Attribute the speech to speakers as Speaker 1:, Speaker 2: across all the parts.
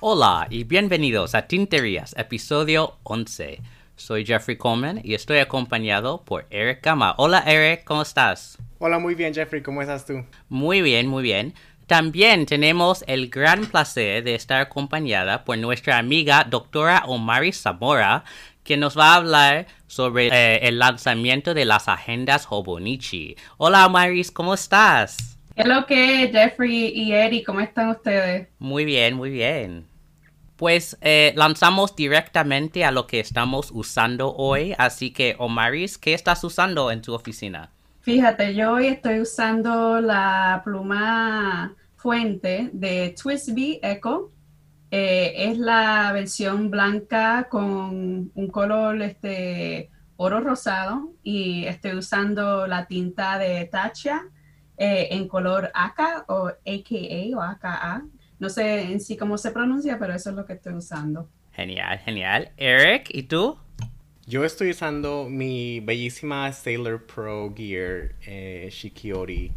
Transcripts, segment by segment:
Speaker 1: Hola y bienvenidos a Tinterías, episodio 11. Soy Jeffrey Coleman y estoy acompañado por Eric Gama. Hola Eric, ¿cómo estás?
Speaker 2: Hola, muy bien Jeffrey, ¿cómo estás tú?
Speaker 1: Muy bien, muy bien. También tenemos el gran placer de estar acompañada por nuestra amiga doctora Omari Zamora, que nos va a hablar sobre eh, el lanzamiento de las agendas Hobonichi. Hola Omaris, ¿cómo estás?
Speaker 3: Hello, que Jeffrey y Eric, ¿cómo están ustedes?
Speaker 1: Muy bien, muy bien. Pues eh, lanzamos directamente a lo que estamos usando hoy, así que Omaris, ¿qué estás usando en tu oficina?
Speaker 3: Fíjate, yo hoy estoy usando la pluma fuente de Twisby Echo. Eh, es la versión blanca con un color este, oro rosado y estoy usando la tinta de Tacha eh, en color AK o AKA o AKA, no sé en sí cómo se pronuncia, pero eso es lo que estoy usando.
Speaker 1: Genial, genial. Eric, ¿y tú?
Speaker 2: Yo estoy usando mi bellísima Sailor Pro Gear eh, Shikiori,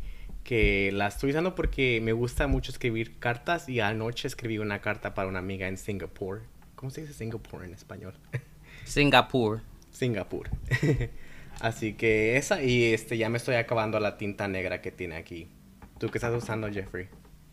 Speaker 2: que la estoy usando porque me gusta mucho escribir cartas y anoche escribí una carta para una amiga en Singapur. ¿Cómo se dice Singapur en español?
Speaker 1: Singapur.
Speaker 2: Singapur. Así que esa y este ya me estoy acabando la tinta negra que tiene aquí. ¿Tú qué estás usando, Jeffrey?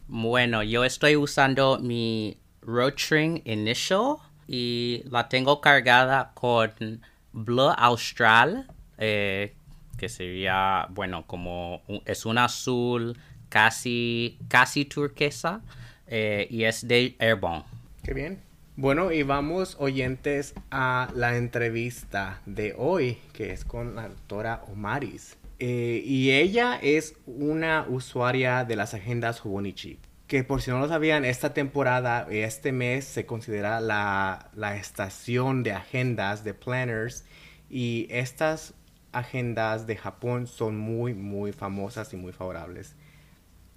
Speaker 1: Bueno, yo estoy usando mi Rotring Initial y la tengo cargada con Blue Austral, eh, que sería, bueno, como es un azul casi, casi turquesa eh, y es de Airborne.
Speaker 2: Qué bien. Bueno, y vamos oyentes a la entrevista de hoy, que es con la doctora Omaris. Eh, y ella es una usuaria de las agendas Hobonichi. Que por si no lo sabían, esta temporada, este mes, se considera la, la estación de agendas, de planners. Y estas agendas de Japón son muy, muy famosas y muy favorables.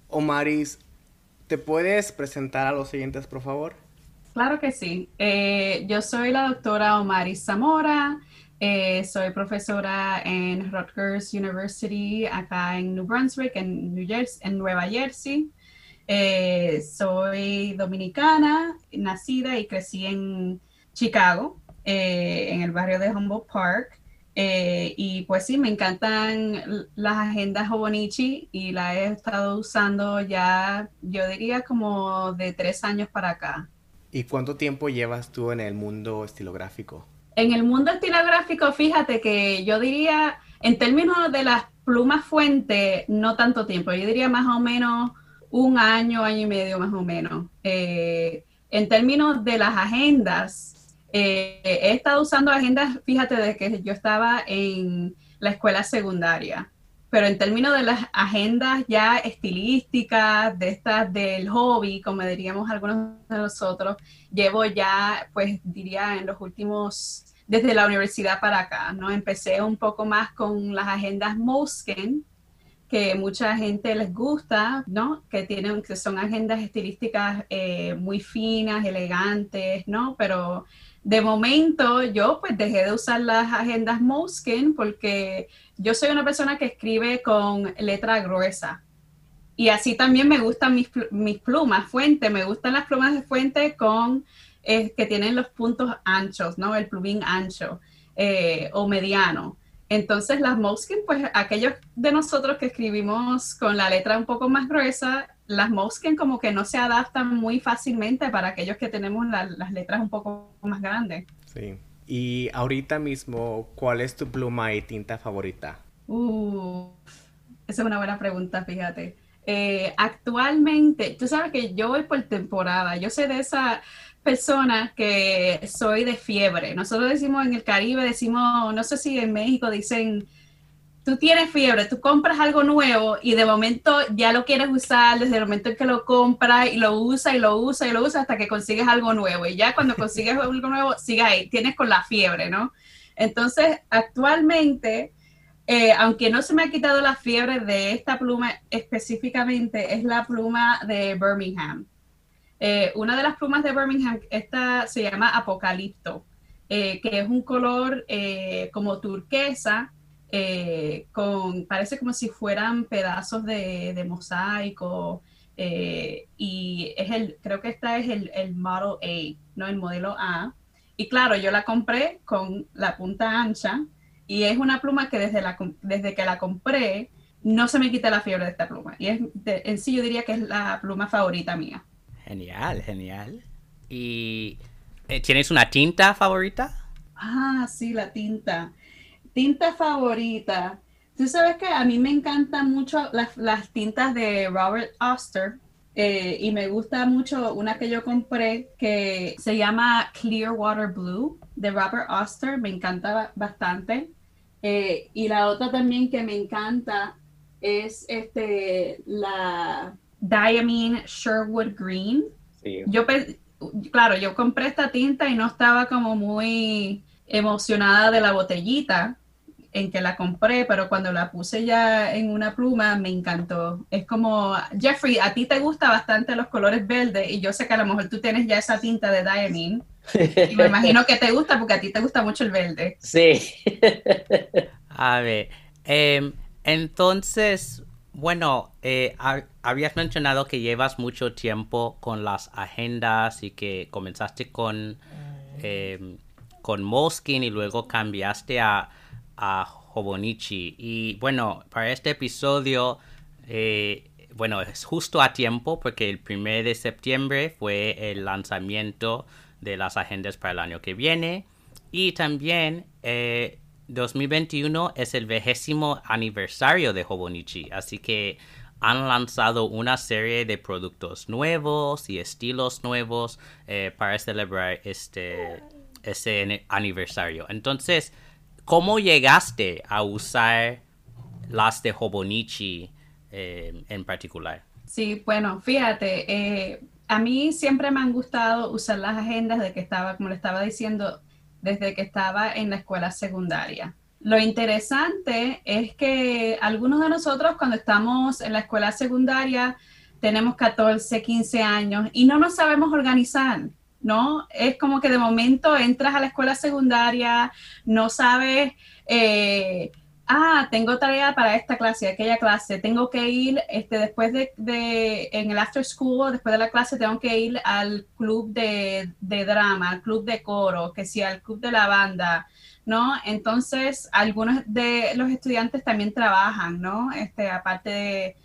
Speaker 2: Omaris, ¿te puedes presentar a los siguientes, por favor?
Speaker 3: Claro que sí. Eh, yo soy la doctora Omaris Zamora. Eh, soy profesora en Rutgers University acá en New Brunswick, en, New Jersey, en Nueva Jersey. Eh, soy dominicana, nacida y crecí en Chicago, en el barrio de Humboldt Park. Y pues sí, me encantan las agendas Hobonichi y las he estado usando ya, yo diría como de tres años para acá.
Speaker 2: ¿Y cuánto tiempo llevas tú en el mundo estilográfico?
Speaker 3: En el mundo estilográfico, fíjate que yo diría, en términos de las plumas fuente, no tanto tiempo, yo diría más o menos un año, año y medio más o menos. Eh, en términos de las agendas, eh, he estado usando agendas, fíjate, desde que yo estaba en la escuela secundaria, pero en términos de las agendas ya estilísticas, de estas del hobby, como diríamos algunos de nosotros, llevo ya, pues diría, en los últimos desde la universidad para acá, ¿no? Empecé un poco más con las agendas Moleskine, que mucha gente les gusta, ¿no? Que tienen, que son agendas estilísticas eh, muy finas, elegantes, ¿no? Pero de momento yo pues dejé de usar las agendas Moleskine porque yo soy una persona que escribe con letra gruesa. Y así también me gustan mis, mis plumas, fuente, me gustan las plumas de fuente con es que tienen los puntos anchos, ¿no? El plumín ancho eh, o mediano. Entonces las Moleskine, pues aquellos de nosotros que escribimos con la letra un poco más gruesa, las Moleskine como que no se adaptan muy fácilmente para aquellos que tenemos las letras un poco más grandes.
Speaker 2: Sí. Y ahorita mismo, ¿cuál es tu pluma y tinta favorita?
Speaker 3: Uh, esa es una buena pregunta, fíjate. Eh, actualmente, tú sabes que yo voy por temporada, yo sé de esa personas que soy de fiebre. Nosotros decimos en el Caribe, decimos, no sé si en México dicen, tú tienes fiebre, tú compras algo nuevo y de momento ya lo quieres usar desde el momento en que lo compras y lo usas y lo usas y lo usas hasta que consigues algo nuevo. Y ya cuando consigues algo nuevo, sigue ahí, tienes con la fiebre, ¿no? Entonces, actualmente, eh, aunque no se me ha quitado la fiebre de esta pluma específicamente, es la pluma de Birmingham. Eh, una de las plumas de Birmingham, esta se llama Apocalipto, eh, que es un color como turquesa, eh, con, parece como si fueran pedazos de, mosaico. Eh, y es el, creo que esta es el, el Model A, ¿no? El modelo A. Y claro, yo la compré con la punta ancha y es una pluma que desde, la, desde que la compré no se me quita la fiebre de esta pluma. Y es, en sí yo diría que es la pluma favorita mía.
Speaker 1: Genial, genial. ¿Y eh, tienes una tinta favorita?
Speaker 3: Ah, sí, la tinta. Tinta favorita. Tú sabes que a mí me encantan mucho las, tintas de Robert Oster. Eh, y me gusta mucho una que yo compré que se llama Clearwater Blue de Robert Oster. Me encanta bastante. Eh, y la otra también que me encanta es este la Diamine Sherwood Green. Yo claro, yo compré esta tinta y no estaba como muy emocionada de la botellita en que la compré, pero cuando la puse ya en una pluma me encantó. Es como, Jeffrey, a ti te gustan bastante los colores verdes y yo sé que a lo mejor tú tienes ya esa tinta de Diamine. Y me imagino que te gusta porque a ti te gusta mucho el verde.
Speaker 1: Sí. a ver, em, entonces, bueno, eh, habías mencionado que llevas mucho tiempo con las agendas y que comenzaste con, eh, con Moleskine y luego cambiaste a, a Hobonichi. Y bueno, para este episodio, eh, bueno, es justo a tiempo porque el 1 de septiembre fue el lanzamiento de las agendas para el año que viene. Y también 2021 es el vigésimo aniversario de Hobonichi, así que han lanzado una serie de productos nuevos y estilos nuevos eh, para celebrar este ese aniversario. Entonces, ¿cómo llegaste a usar las de Hobonichi eh, en particular?
Speaker 3: Sí, bueno, fíjate, eh, a mí siempre me han gustado usar las agendas de que estaba, como le estaba diciendo, desde que estaba en la escuela secundaria. Lo interesante es que algunos de nosotros cuando estamos en la escuela secundaria tenemos 14, 15 años y no nos sabemos organizar, ¿no? Es como que de momento entras a la escuela secundaria, no sabes, eh, ah, tengo tarea para esta clase, aquella clase, tengo que ir, este, después de, de, en el after school, después de la clase, tengo que ir al club de, de drama, al club de coro, que sea al club de la banda, ¿no? Entonces, algunos de los estudiantes también trabajan, ¿no? Este, aparte de,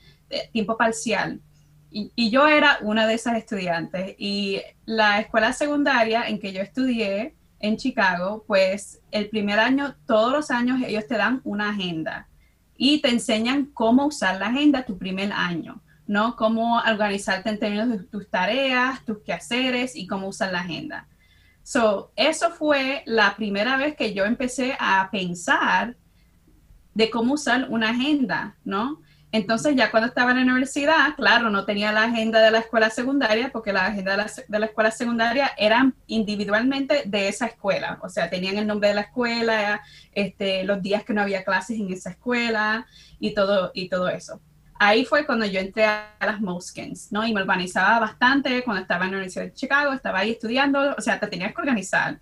Speaker 3: tiempo parcial. Y, yo era una de esas estudiantes. Y la escuela secundaria en que yo estudié en Chicago, pues el primer año, todos los años ellos te dan una agenda y te enseñan cómo usar la agenda tu primer año, ¿no? Cómo organizarte en términos de tus tareas, tus quehaceres y cómo usar la agenda. So, eso fue la primera vez que yo empecé a pensar de cómo usar una agenda, ¿no? Entonces ya cuando estaba en la universidad, claro, no tenía la agenda de la escuela secundaria porque la agenda de la, escuela secundaria eran individualmente de esa escuela, o sea, tenían el nombre de la escuela, este, los días que no había clases en esa escuela y todo, y todo eso ahí fue cuando yo entré a las Moskins, ¿no? Y me organizaba bastante cuando estaba en la Universidad de Chicago, estaba ahí estudiando, o sea, te tenías que organizar.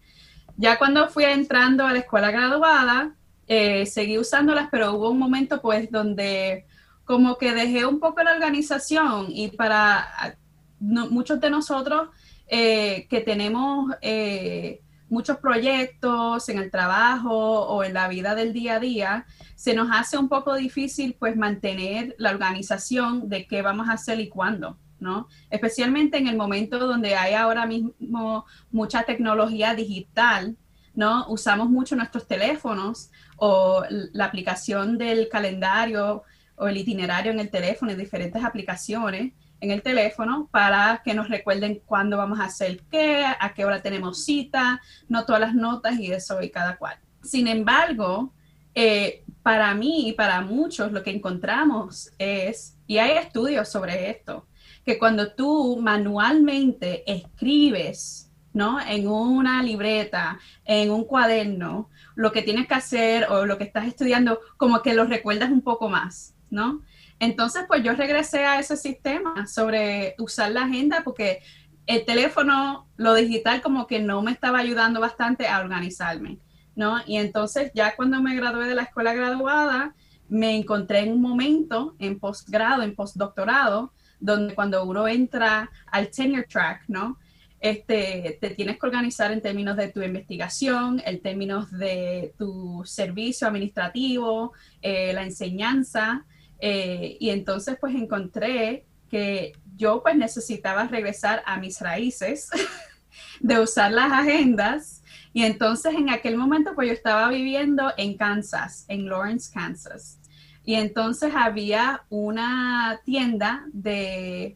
Speaker 3: Ya cuando fui entrando a la escuela graduada, eh, seguí usándolas, pero hubo un momento pues donde como que dejé un poco la organización y para muchos de nosotros eh, que tenemos eh, muchos proyectos en el trabajo o en la vida del día a día, se nos hace un poco difícil pues mantener la organización de qué vamos a hacer y cuándo. ¿no? Especialmente en el momento donde hay ahora mismo mucha tecnología digital, ¿no? Usamos mucho nuestros teléfonos o la aplicación del calendario o el itinerario en el teléfono y diferentes aplicaciones en el teléfono para que nos recuerden cuándo vamos a hacer qué, a qué hora tenemos cita, no todas las notas y eso y cada cual. Sin embargo, eh, para mí y para muchos lo que encontramos es, y hay estudios sobre esto, que cuando tú manualmente escribes, ¿no? En una libreta, en un cuaderno, lo que tienes que hacer o lo que estás estudiando, como que lo recuerdas un poco más, ¿no? Entonces, pues yo regresé a ese sistema sobre usar la agenda porque el teléfono, lo digital como que no me estaba ayudando bastante a organizarme. ¿no? Y entonces ya cuando me gradué de la escuela graduada, me encontré en un momento en posgrado, en postdoctorado, donde cuando uno entra al tenure track, ¿no? Este, te tienes que organizar en términos de tu investigación, en términos de tu servicio administrativo, eh, la enseñanza, eh, y entonces pues encontré que yo pues necesitaba regresar a mis raíces de usar las agendas, y entonces en aquel momento pues yo estaba viviendo en Kansas, en Lawrence, Kansas, y entonces había una tienda de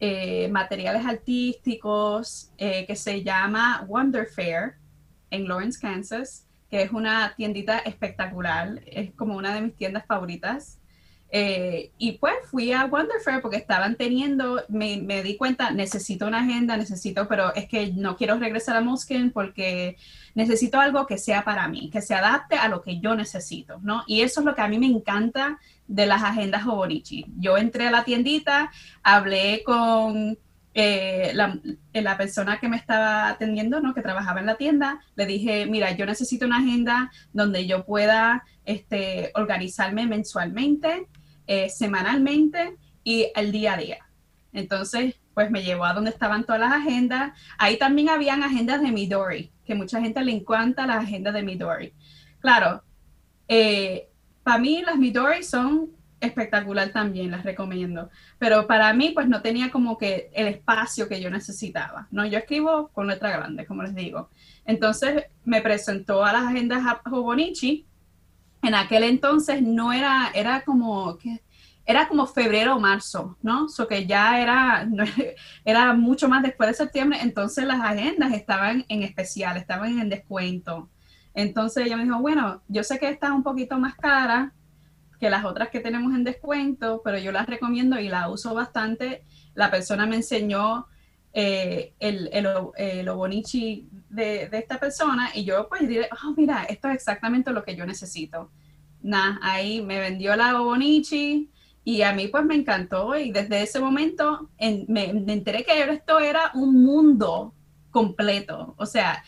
Speaker 3: eh, materiales artísticos eh, que se llama Wonder Fair en Lawrence, Kansas, que es una tiendita espectacular, es como una de mis tiendas favoritas. Eh, y pues fui a Wonder Fair porque estaban teniendo, me, di cuenta, necesito una agenda, necesito, pero es que no quiero regresar a Moskin porque necesito algo que sea para mí, que se adapte a lo que yo necesito, ¿no? Y eso es lo que a mí me encanta de las agendas Hobonichi. Yo entré a la tiendita, hablé con eh, la, la, persona que me estaba atendiendo, ¿no? que trabajaba en la tienda, le dije, mira, yo necesito una agenda donde yo pueda este, organizarme mensualmente, eh, semanalmente y el día a día. Entonces, pues me llevó a donde estaban todas las agendas. Ahí también habían agendas de Midori, que mucha gente le encanta las agendas de Midori. Claro, eh, para mí las Midori son espectacular también, las recomiendo. Pero para mí, pues no tenía como que el espacio que yo necesitaba. No, yo escribo con letra grande, como les digo. Entonces me presentó a las agendas Hobonichi en aquel entonces no era, era como, que era como febrero o marzo, ¿no? So que ya era, era mucho más después de septiembre, entonces las agendas estaban en especial, estaban en descuento. Entonces ella me dijo, bueno, yo sé que está un poquito más cara que las otras que tenemos en descuento, pero yo las recomiendo y la uso bastante. La persona me enseñó eh, el, Obonichi de, esta persona y yo pues diré, oh, mira, esto es exactamente lo que yo necesito. Ahí me vendió la Obonichi y a mí pues me encantó y desde ese momento me, me, enteré que esto era un mundo completo. O sea,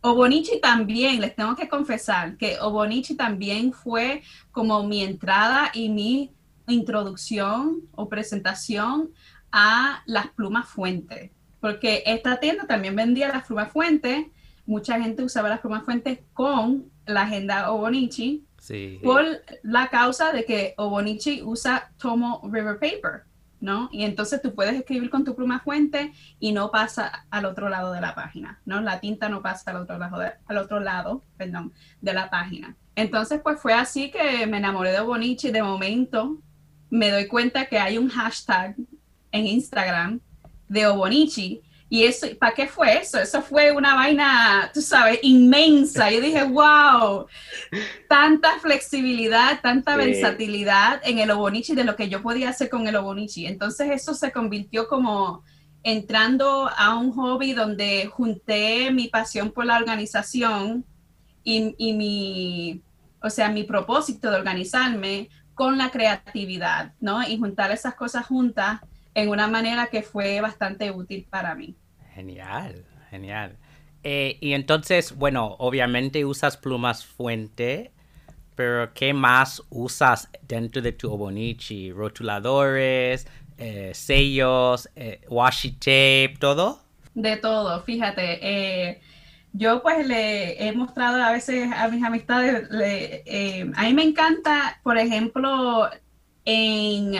Speaker 3: Obonichi también, les tengo que confesar que Obonichi también fue como mi entrada y mi introducción o presentación a las plumas fuentes porque esta tienda también vendía las plumas fuentes, mucha gente usaba las plumas fuentes con la agenda Obonichi, sí. por la causa de que Obonichi usa Tomo River Paper, ¿no? Y entonces tú puedes escribir con tu pluma fuente y no pasa al otro lado de la página, ¿no? La tinta no pasa al otro lado, de, al otro lado, perdón, de la página. Entonces, pues fue así que me enamoré de Obonichi. De momento, me doy cuenta que hay un hashtag en Instagram de Obonichi. Y eso, ¿para qué fue eso? Eso fue una vaina, tú sabes, inmensa. Yo dije, wow, tanta flexibilidad, tanta versatilidad en el Obonichi de lo que yo podía hacer con el Obonichi. Entonces eso se convirtió como entrando a un hobby donde junté mi pasión por la organización y, y mi, o sea, mi propósito de organizarme con la creatividad, ¿no? Y juntar esas cosas juntas en una manera que fue bastante útil para mí.
Speaker 1: Genial, genial. Eh, y entonces, bueno, obviamente usas plumas fuente, pero ¿qué más usas dentro de tu Obonichi? ¿Rotuladores, eh, sellos, eh, washi tape, todo?
Speaker 3: De todo, fíjate. Yo pues le he mostrado a veces a mis amistades, a mí me encanta, por ejemplo, en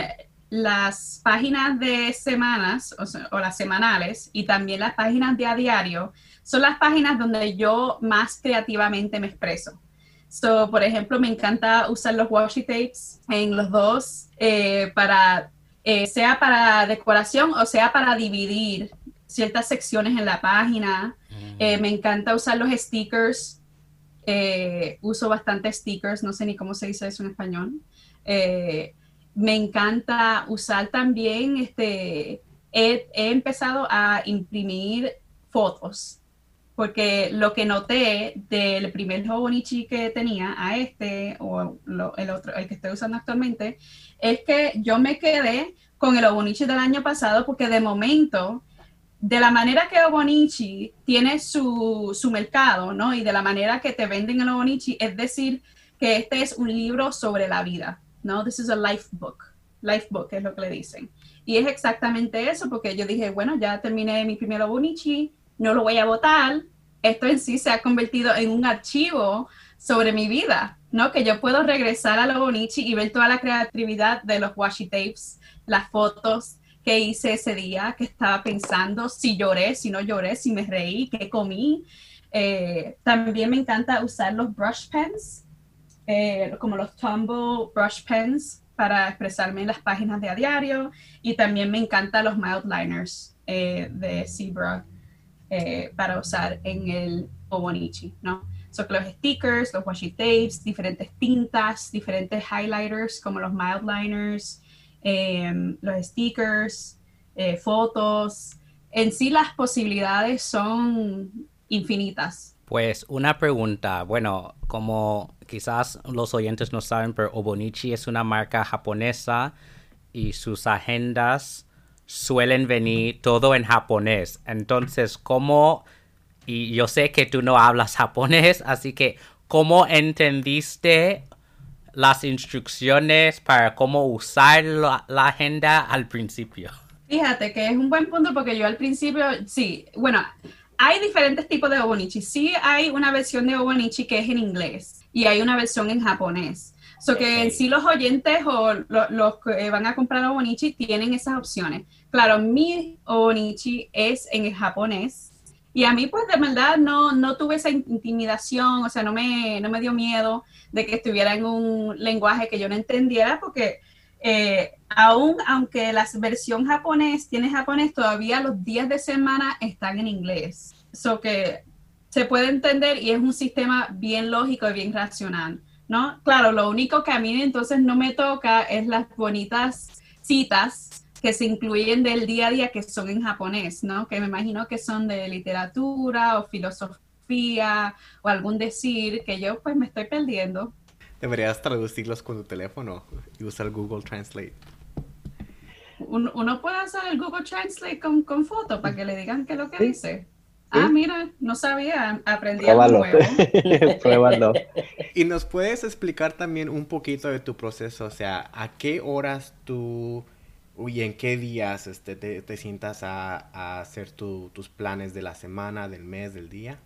Speaker 3: las páginas de semanas o, las semanales y también las páginas de a diario son las páginas donde yo más creativamente me expreso. So, por ejemplo, me encanta usar los washi tapes en los dos eh, para, eh, sea para decoración o sea para dividir ciertas secciones en la página. Eh, me encanta usar los stickers. uso bastante stickers, no sé ni cómo se dice eso en español me encanta usar también, este, he, empezado a imprimir fotos, porque lo que noté del primer Hobonichi que tenía a este, o el otro, el que estoy usando actualmente, es que yo me quedé con el Hobonichi del año pasado, porque de momento de la manera que Obonichi tiene su, su, mercado, ¿no? Y de la manera que te venden el Obonichi, es decir, que este es un libro sobre la vida, ¿no? This is a life book. Life book es lo que le dicen. Y es exactamente eso, porque yo dije, bueno, ya terminé mi primer Obonichi, no lo voy a votar. Esto en sí se ha convertido en un archivo sobre mi vida, ¿no? Que yo puedo regresar a Obonichi y ver toda la creatividad de los washi tapes, las fotos, qué hice ese día, qué estaba pensando, si lloré, si no lloré, si me reí, qué comí. Eh, también me encanta usar los brush pens, eh, como los Tumble brush pens para expresarme en las páginas de a diario. Y también me encantan los mild liners eh, de Zebra para usar en el Obonichi, ¿no? Son los stickers, los washi tapes, diferentes tintas, diferentes highlighters como los mild liners, Em, los stickers, eh, fotos. En sí las posibilidades son infinitas.
Speaker 1: Pues una pregunta, bueno, como quizás los oyentes no saben, pero Obonichi es una marca japonesa y sus agendas suelen venir todo en japonés. Entonces, ¿cómo? Y yo sé que tú no hablas japonés, así que ¿cómo entendiste las instrucciones para cómo usar la, agenda al principio.
Speaker 3: Fíjate que es un buen punto porque yo al principio, sí, bueno, hay diferentes tipos de Obonichi. Sí hay una versión de Obonichi que es en inglés y hay una versión en japonés. So que en sí los oyentes o los que van a comprar Obonichi tienen esas opciones. Claro, mi Obonichi es en japonés y a mí, pues, de verdad, no, no tuve esa intimidación, o sea, no me, no me dio miedo de que estuviera en un lenguaje que yo no entendiera, porque eh, aún aunque la versión japonés tiene japonés, todavía los días de semana están en inglés. Eso que se puede entender y es un sistema bien lógico y bien racional, ¿no? Claro, lo único que a mí entonces no me toca es las bonitas citas que se incluyen del día a día que son en japonés, ¿no? Que me imagino que son de literatura o filosofía o algún decir que yo pues me estoy perdiendo.
Speaker 2: Deberías traducirlos con tu teléfono y usar Google Translate.
Speaker 3: Uno, puede hacer el Google Translate con, con foto para que le digan qué es lo que dice. Ah, mira, no sabía, aprendí algo nuevo.
Speaker 2: Pruébalo. Y nos puedes explicar también un poquito de tu proceso, o sea, ¿a qué horas tú Uy, ¿en qué días este, te, sientas a, hacer tus planes de la semana, del mes, del día?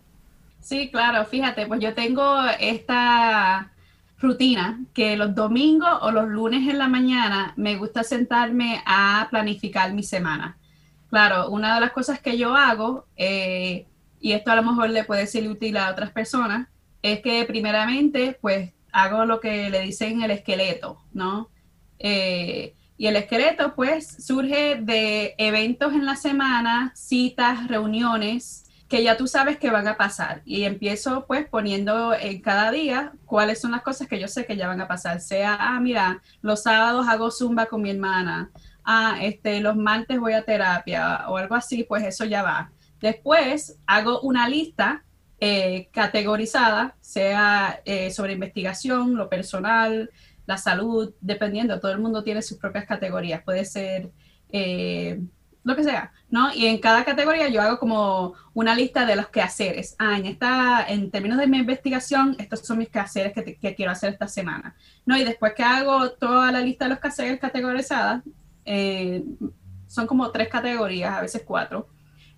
Speaker 3: Sí, claro, fíjate, pues yo tengo esta rutina que los domingos o los lunes en la mañana me gusta sentarme a planificar mi semana. Claro, una de las cosas que yo hago, eh, y esto a lo mejor le puede ser útil a otras personas, es que primeramente pues hago lo que le dicen el esqueleto, ¿no? Eh, y el esqueleto, pues, surge de eventos en la semana, citas, reuniones, que ya tú sabes que van a pasar. Y empiezo, pues, poniendo en cada día cuáles son las cosas que yo sé que ya van a pasar. Sea, ah, mira, los sábados hago zumba con mi hermana. Ah, este, los martes voy a terapia o algo así, pues eso ya va. Después hago una lista eh, categorizada, sea eh, sobre investigación, lo personal, la salud, dependiendo, todo el mundo tiene sus propias categorías, puede ser eh, lo que sea, ¿no? Y en cada categoría yo hago como una lista de los quehaceres. Ah, en, esta, en términos de mi investigación, estos son mis quehaceres que, quiero hacer esta semana, ¿no? Y después que hago toda la lista de los quehaceres categorizadas, eh, son como tres categorías, a veces cuatro.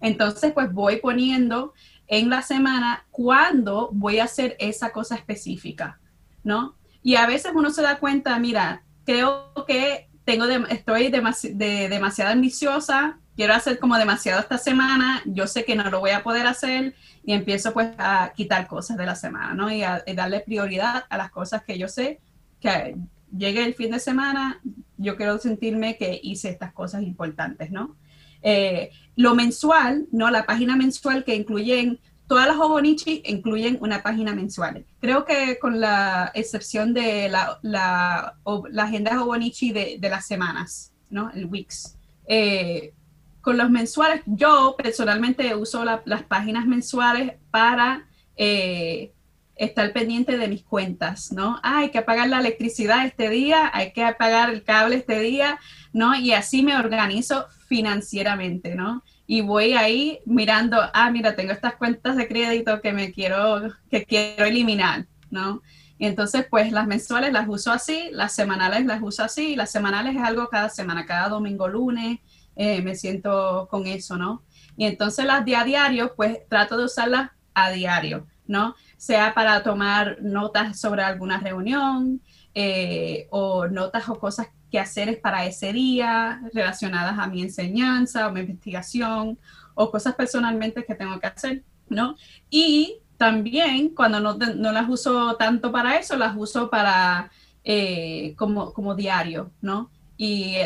Speaker 3: Entonces, pues voy poniendo en la semana cuándo voy a hacer esa cosa específica, ¿no? Y a veces uno se da cuenta, mira, creo que tengo estoy de, demasiado ambiciosa, quiero hacer como demasiado esta semana, yo sé que no lo voy a poder hacer y empiezo pues a quitar cosas de la semana, ¿no? Y a, darle prioridad a las cosas que yo sé que llegue el fin de semana, yo quiero sentirme que hice estas cosas importantes, ¿no? Eh, lo mensual, ¿no? La página mensual que incluyen todas las Obonichi incluyen una página mensual. Creo que con la excepción de la, la, agenda Obonichi de, las semanas, ¿no? El weeks. Eh, con los mensuales, yo personalmente uso las páginas mensuales para eh, estar pendiente de mis cuentas, ¿no? Ah, hay que pagar la electricidad este día, hay que pagar el cable este día, ¿no? Y así me organizo financieramente, ¿no? Y voy ahí mirando, ah, mira, tengo estas cuentas de crédito que me quiero, que quiero eliminar, ¿no? Y entonces, pues las mensuales las uso así, las semanales las uso así, las semanales es algo cada semana, cada domingo, lunes, eh, me siento con eso, ¿no? Y entonces las de a diario, pues trato de usarlas a diario, ¿no? Sea para tomar notas sobre alguna reunión eh, o notas o cosas que hacer para ese día relacionadas a mi enseñanza o mi investigación o cosas personalmente que tengo que hacer, ¿no? Y también cuando no, no las uso tanto para eso, las uso para eh, como, como diario, ¿no? Y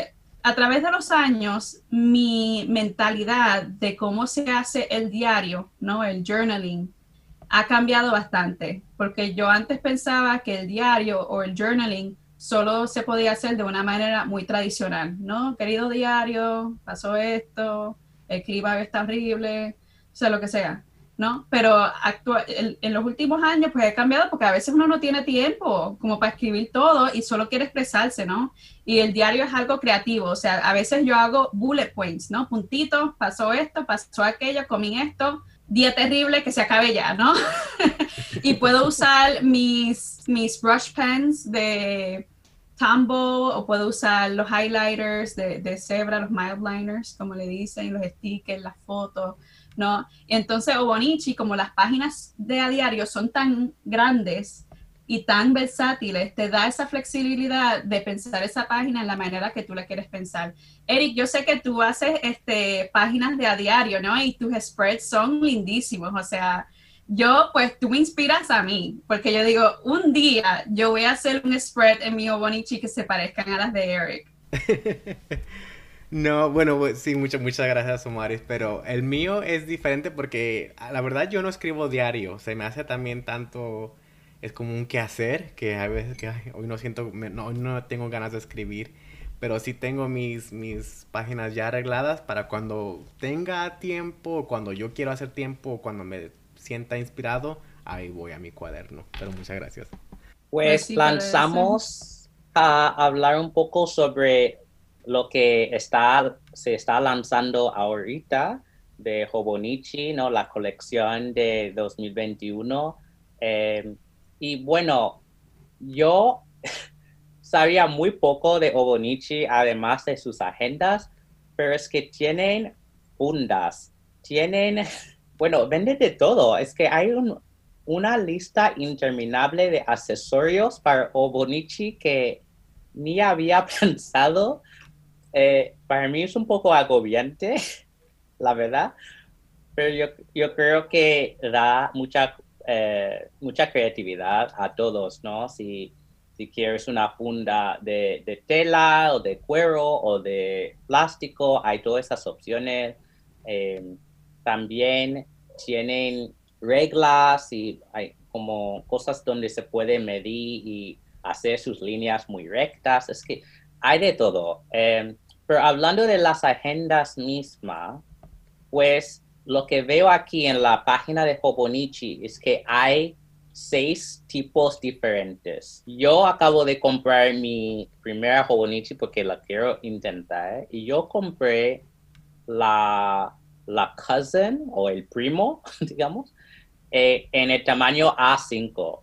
Speaker 3: a través de los años, mi mentalidad de cómo se hace el diario, ¿no? El journaling, ha cambiado bastante, porque yo antes pensaba que el diario o el journaling solo se podía hacer de una manera muy tradicional, ¿no? Querido diario, pasó esto, el clima está horrible, o sea, lo que sea, ¿no? Pero en, los últimos años pues he cambiado porque a veces uno no tiene tiempo como para escribir todo y solo quiere expresarse, ¿no? Y el diario es algo creativo, o sea, a veces yo hago bullet points, ¿no? Puntitos, pasó esto, pasó aquello, comí esto, día terrible que se acabe ya, ¿no? y puedo usar mis, mis brush pens de Tumble o puedo usar los highlighters de, de Zebra, los mildliners, como le dicen, los stickers, las fotos, ¿no? Entonces, Obonichi, como las páginas de a diario son tan grandes y tan versátiles, te da esa flexibilidad de pensar esa página en la manera que tú la quieres pensar. Eric, yo sé que tú haces este, páginas de a diario, ¿no? Y tus spreads son lindísimos, o sea, yo, pues tú me inspiras a mí, porque yo digo, un día yo voy a hacer un spread en mi Obonichi que se parezcan a las de Eric.
Speaker 2: no, bueno, pues, sí, muchas, muchas gracias, Omaris, pero el mío es diferente porque la verdad yo no escribo diario, se me hace también tanto, es como un quehacer, que a veces que hoy no siento, no, no tengo ganas de escribir, pero sí tengo mis, mis páginas ya arregladas para cuando tenga tiempo, cuando yo quiero hacer tiempo, cuando me sienta inspirado, ahí voy a mi cuaderno. Pero muchas gracias.
Speaker 1: Pues lanzamos a hablar un poco sobre lo que está, se está lanzando ahorita de Hobonichi, ¿no? La colección de 2021. Em, y bueno, yo sabía muy poco de Hobonichi, además de sus agendas, pero es que tienen fundas, tienen bueno, vende de todo. Es que hay una lista interminable de accesorios para Obonichi que ni había pensado. Eh, para mí es un poco agobiante, la verdad. Pero yo, creo que da mucha, eh, mucha creatividad a todos, ¿no? Si, quieres una funda de, tela o de cuero o de plástico, hay todas esas opciones. Eh, también tienen reglas y hay como cosas donde se puede medir y hacer sus líneas muy rectas. Es que hay de todo. Em, pero hablando de las agendas mismas, pues lo que veo aquí en la página de Hobonichi es que hay seis tipos diferentes. Yo acabo de comprar mi primera Hobonichi porque la quiero intentar y yo compré la la cousin o el primo, digamos, eh, en el tamaño A5.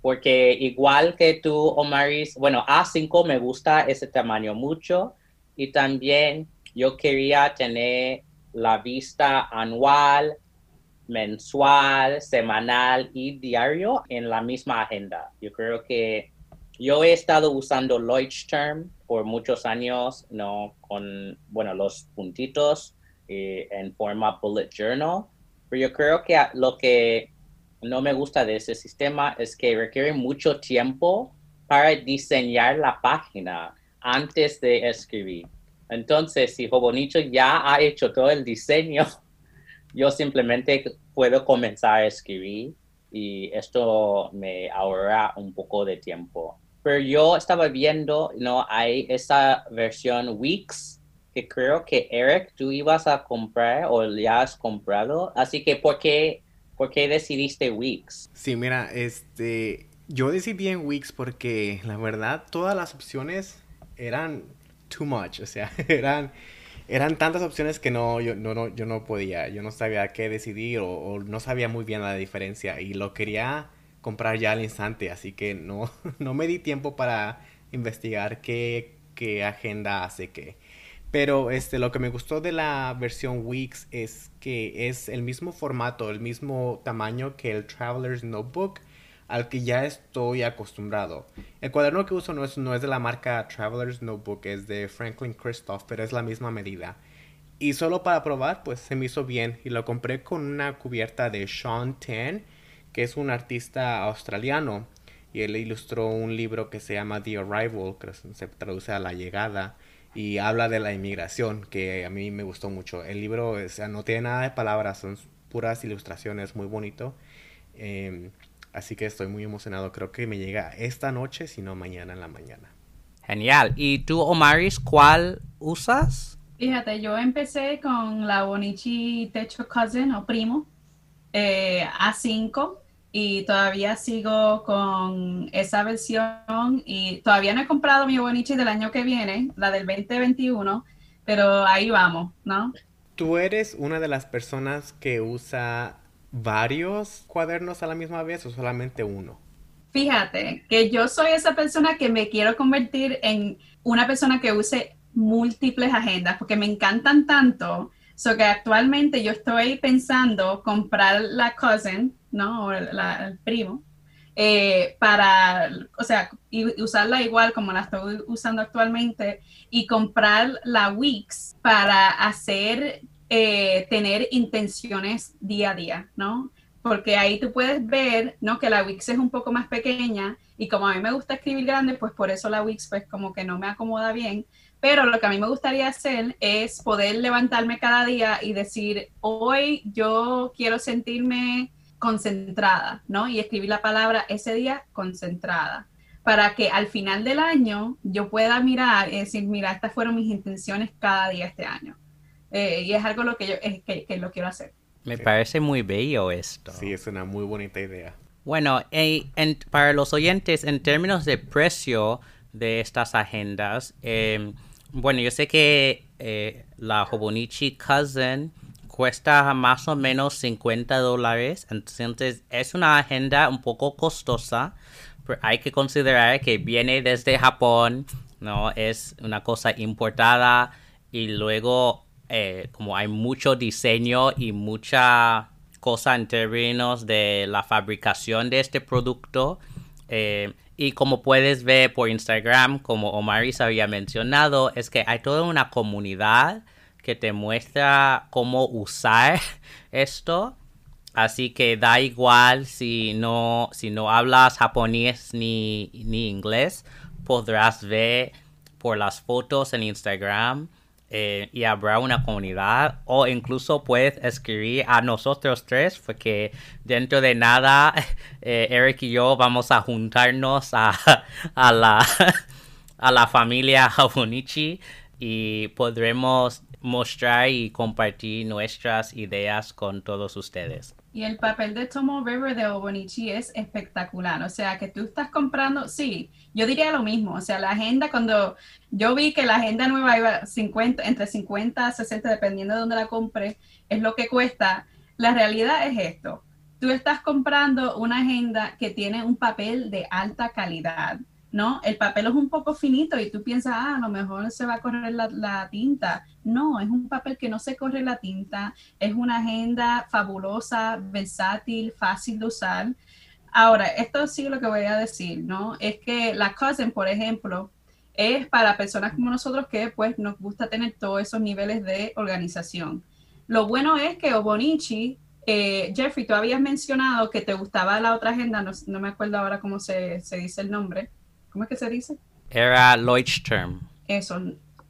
Speaker 1: Porque igual que tú, Omaris, bueno, A5 me gusta ese tamaño mucho y también yo quería tener la vista anual, mensual, semanal y diario en la misma agenda. Yo creo que yo he estado usando Leuchtturm por muchos años, ¿no? Con, bueno, los puntitos eh, en forma bullet journal. Pero yo creo que lo que no me gusta de ese sistema es que requiere mucho tiempo para diseñar la página antes de escribir. Entonces, si Jobonicho ya ha hecho todo el diseño, yo simplemente puedo comenzar a escribir y esto me ahorra un poco de tiempo. Pero yo estaba viendo, ¿no? Hay esa versión Weeks creo que Eric, tú ibas a comprar o ya has comprado. Así que, ¿por qué, por qué decidiste Wix?
Speaker 2: Sí, mira, este, yo decidí en Wix porque la verdad todas las opciones eran too much, o sea, eran eran tantas opciones que no yo, no, no, yo no podía, yo no sabía qué decidir o, no sabía muy bien la diferencia y lo quería comprar ya al instante, así que no, no me di tiempo para investigar qué, qué agenda hace qué. Pero este, lo que me gustó de la versión Weeks es que es el mismo formato, el mismo tamaño que el Traveler's Notebook al que ya estoy acostumbrado. El cuaderno que uso no es, no es de la marca Traveler's Notebook, es de Franklin Christoph, pero es la misma medida. Y solo para probar, pues se me hizo bien y lo compré con una cubierta de Sean Tan, que es un artista australiano. Y él ilustró un libro que se llama The Arrival, que se traduce a la llegada y habla de la inmigración, que a mí me gustó mucho. El libro no tiene nada de palabras, son puras ilustraciones, muy bonito. Em, así que estoy muy emocionado. Creo que me llega esta noche, si no mañana en la mañana.
Speaker 1: Genial. ¿Y tú, Omaris, cuál usas?
Speaker 3: Fíjate, yo empecé con la Bonichi Techo Cousin o Primo eh, A5 y todavía sigo con esa versión y todavía no he comprado mi Bonichi del año que viene, la del 2021, pero ahí vamos, ¿no?
Speaker 2: ¿Tú eres una de las personas que usa varios cuadernos a la misma vez o solamente uno?
Speaker 3: Fíjate que yo soy esa persona que me quiero convertir en una persona que use múltiples agendas porque me encantan tanto. So que actualmente yo estoy pensando comprar la cousin ¿no? O el primo, eh, para, o sea, usarla igual como la estoy usando actualmente y comprar la Wix para hacer, eh, tener intenciones día a día, ¿no? Porque ahí tú puedes ver, ¿no? Que la Wix es un poco más pequeña y como a mí me gusta escribir grande, pues por eso la Wix pues como que no me acomoda bien. Pero lo que a mí me gustaría hacer es poder levantarme cada día y decir, hoy yo quiero sentirme concentrada, ¿no? Y escribir la palabra ese día concentrada, para que al final del año yo pueda mirar y decir, mira, estas fueron mis intenciones cada día este año. Eh, y es algo lo que yo que, que, lo quiero hacer.
Speaker 1: Me parece muy bello esto.
Speaker 2: Sí, es una muy bonita idea.
Speaker 1: Bueno, en, para los oyentes, en términos de precio de estas agendas, em, bueno, yo sé que eh, la Hobonichi Cousin cuesta más o menos 50 dólares. Entonces es una agenda un poco costosa. Pero hay que considerar que viene desde Japón, ¿no? Es una cosa importada y luego eh, como hay mucho diseño y mucha cosa en términos de la fabricación de este producto. Eh, y como puedes ver por Instagram, como Omaris había mencionado, es que hay toda una comunidad que te muestra cómo usar esto. Así que da igual si no, si no hablas japonés ni, ni inglés, podrás ver por las fotos en Instagram eh, y habrá una comunidad o incluso puedes escribir a nosotros tres porque dentro de nada eh, Eric y yo vamos a juntarnos a, a, la, a la familia Japonichi y podremos mostrar y compartir nuestras ideas con todos ustedes.
Speaker 3: Y el papel de Tomo River de Obonichi es espectacular. O sea, que tú estás comprando, sí, yo diría lo mismo. O sea, la agenda, cuando yo vi que la agenda nueva iba 50, entre 50 a 60, dependiendo de dónde la compre, es lo que cuesta. La realidad es esto. Tú estás comprando una agenda que tiene un papel de alta calidad ¿no? El papel es un poco finito y tú piensas, ah, a lo mejor se va a correr la, tinta. No, es un papel que no se corre la tinta, es una agenda fabulosa, versátil, fácil de usar. Ahora, esto sí lo que voy a decir, ¿no? Es que la Cousin, por ejemplo, es para personas como nosotros que pues nos gusta tener todos esos niveles de organización. Lo bueno es que Obonichi, eh, Jeffrey, tú habías mencionado que te gustaba la otra agenda, no, me acuerdo ahora cómo se dice el nombre, ¿Cómo es que se dice?
Speaker 1: Era Leuchtturm.
Speaker 3: Eso,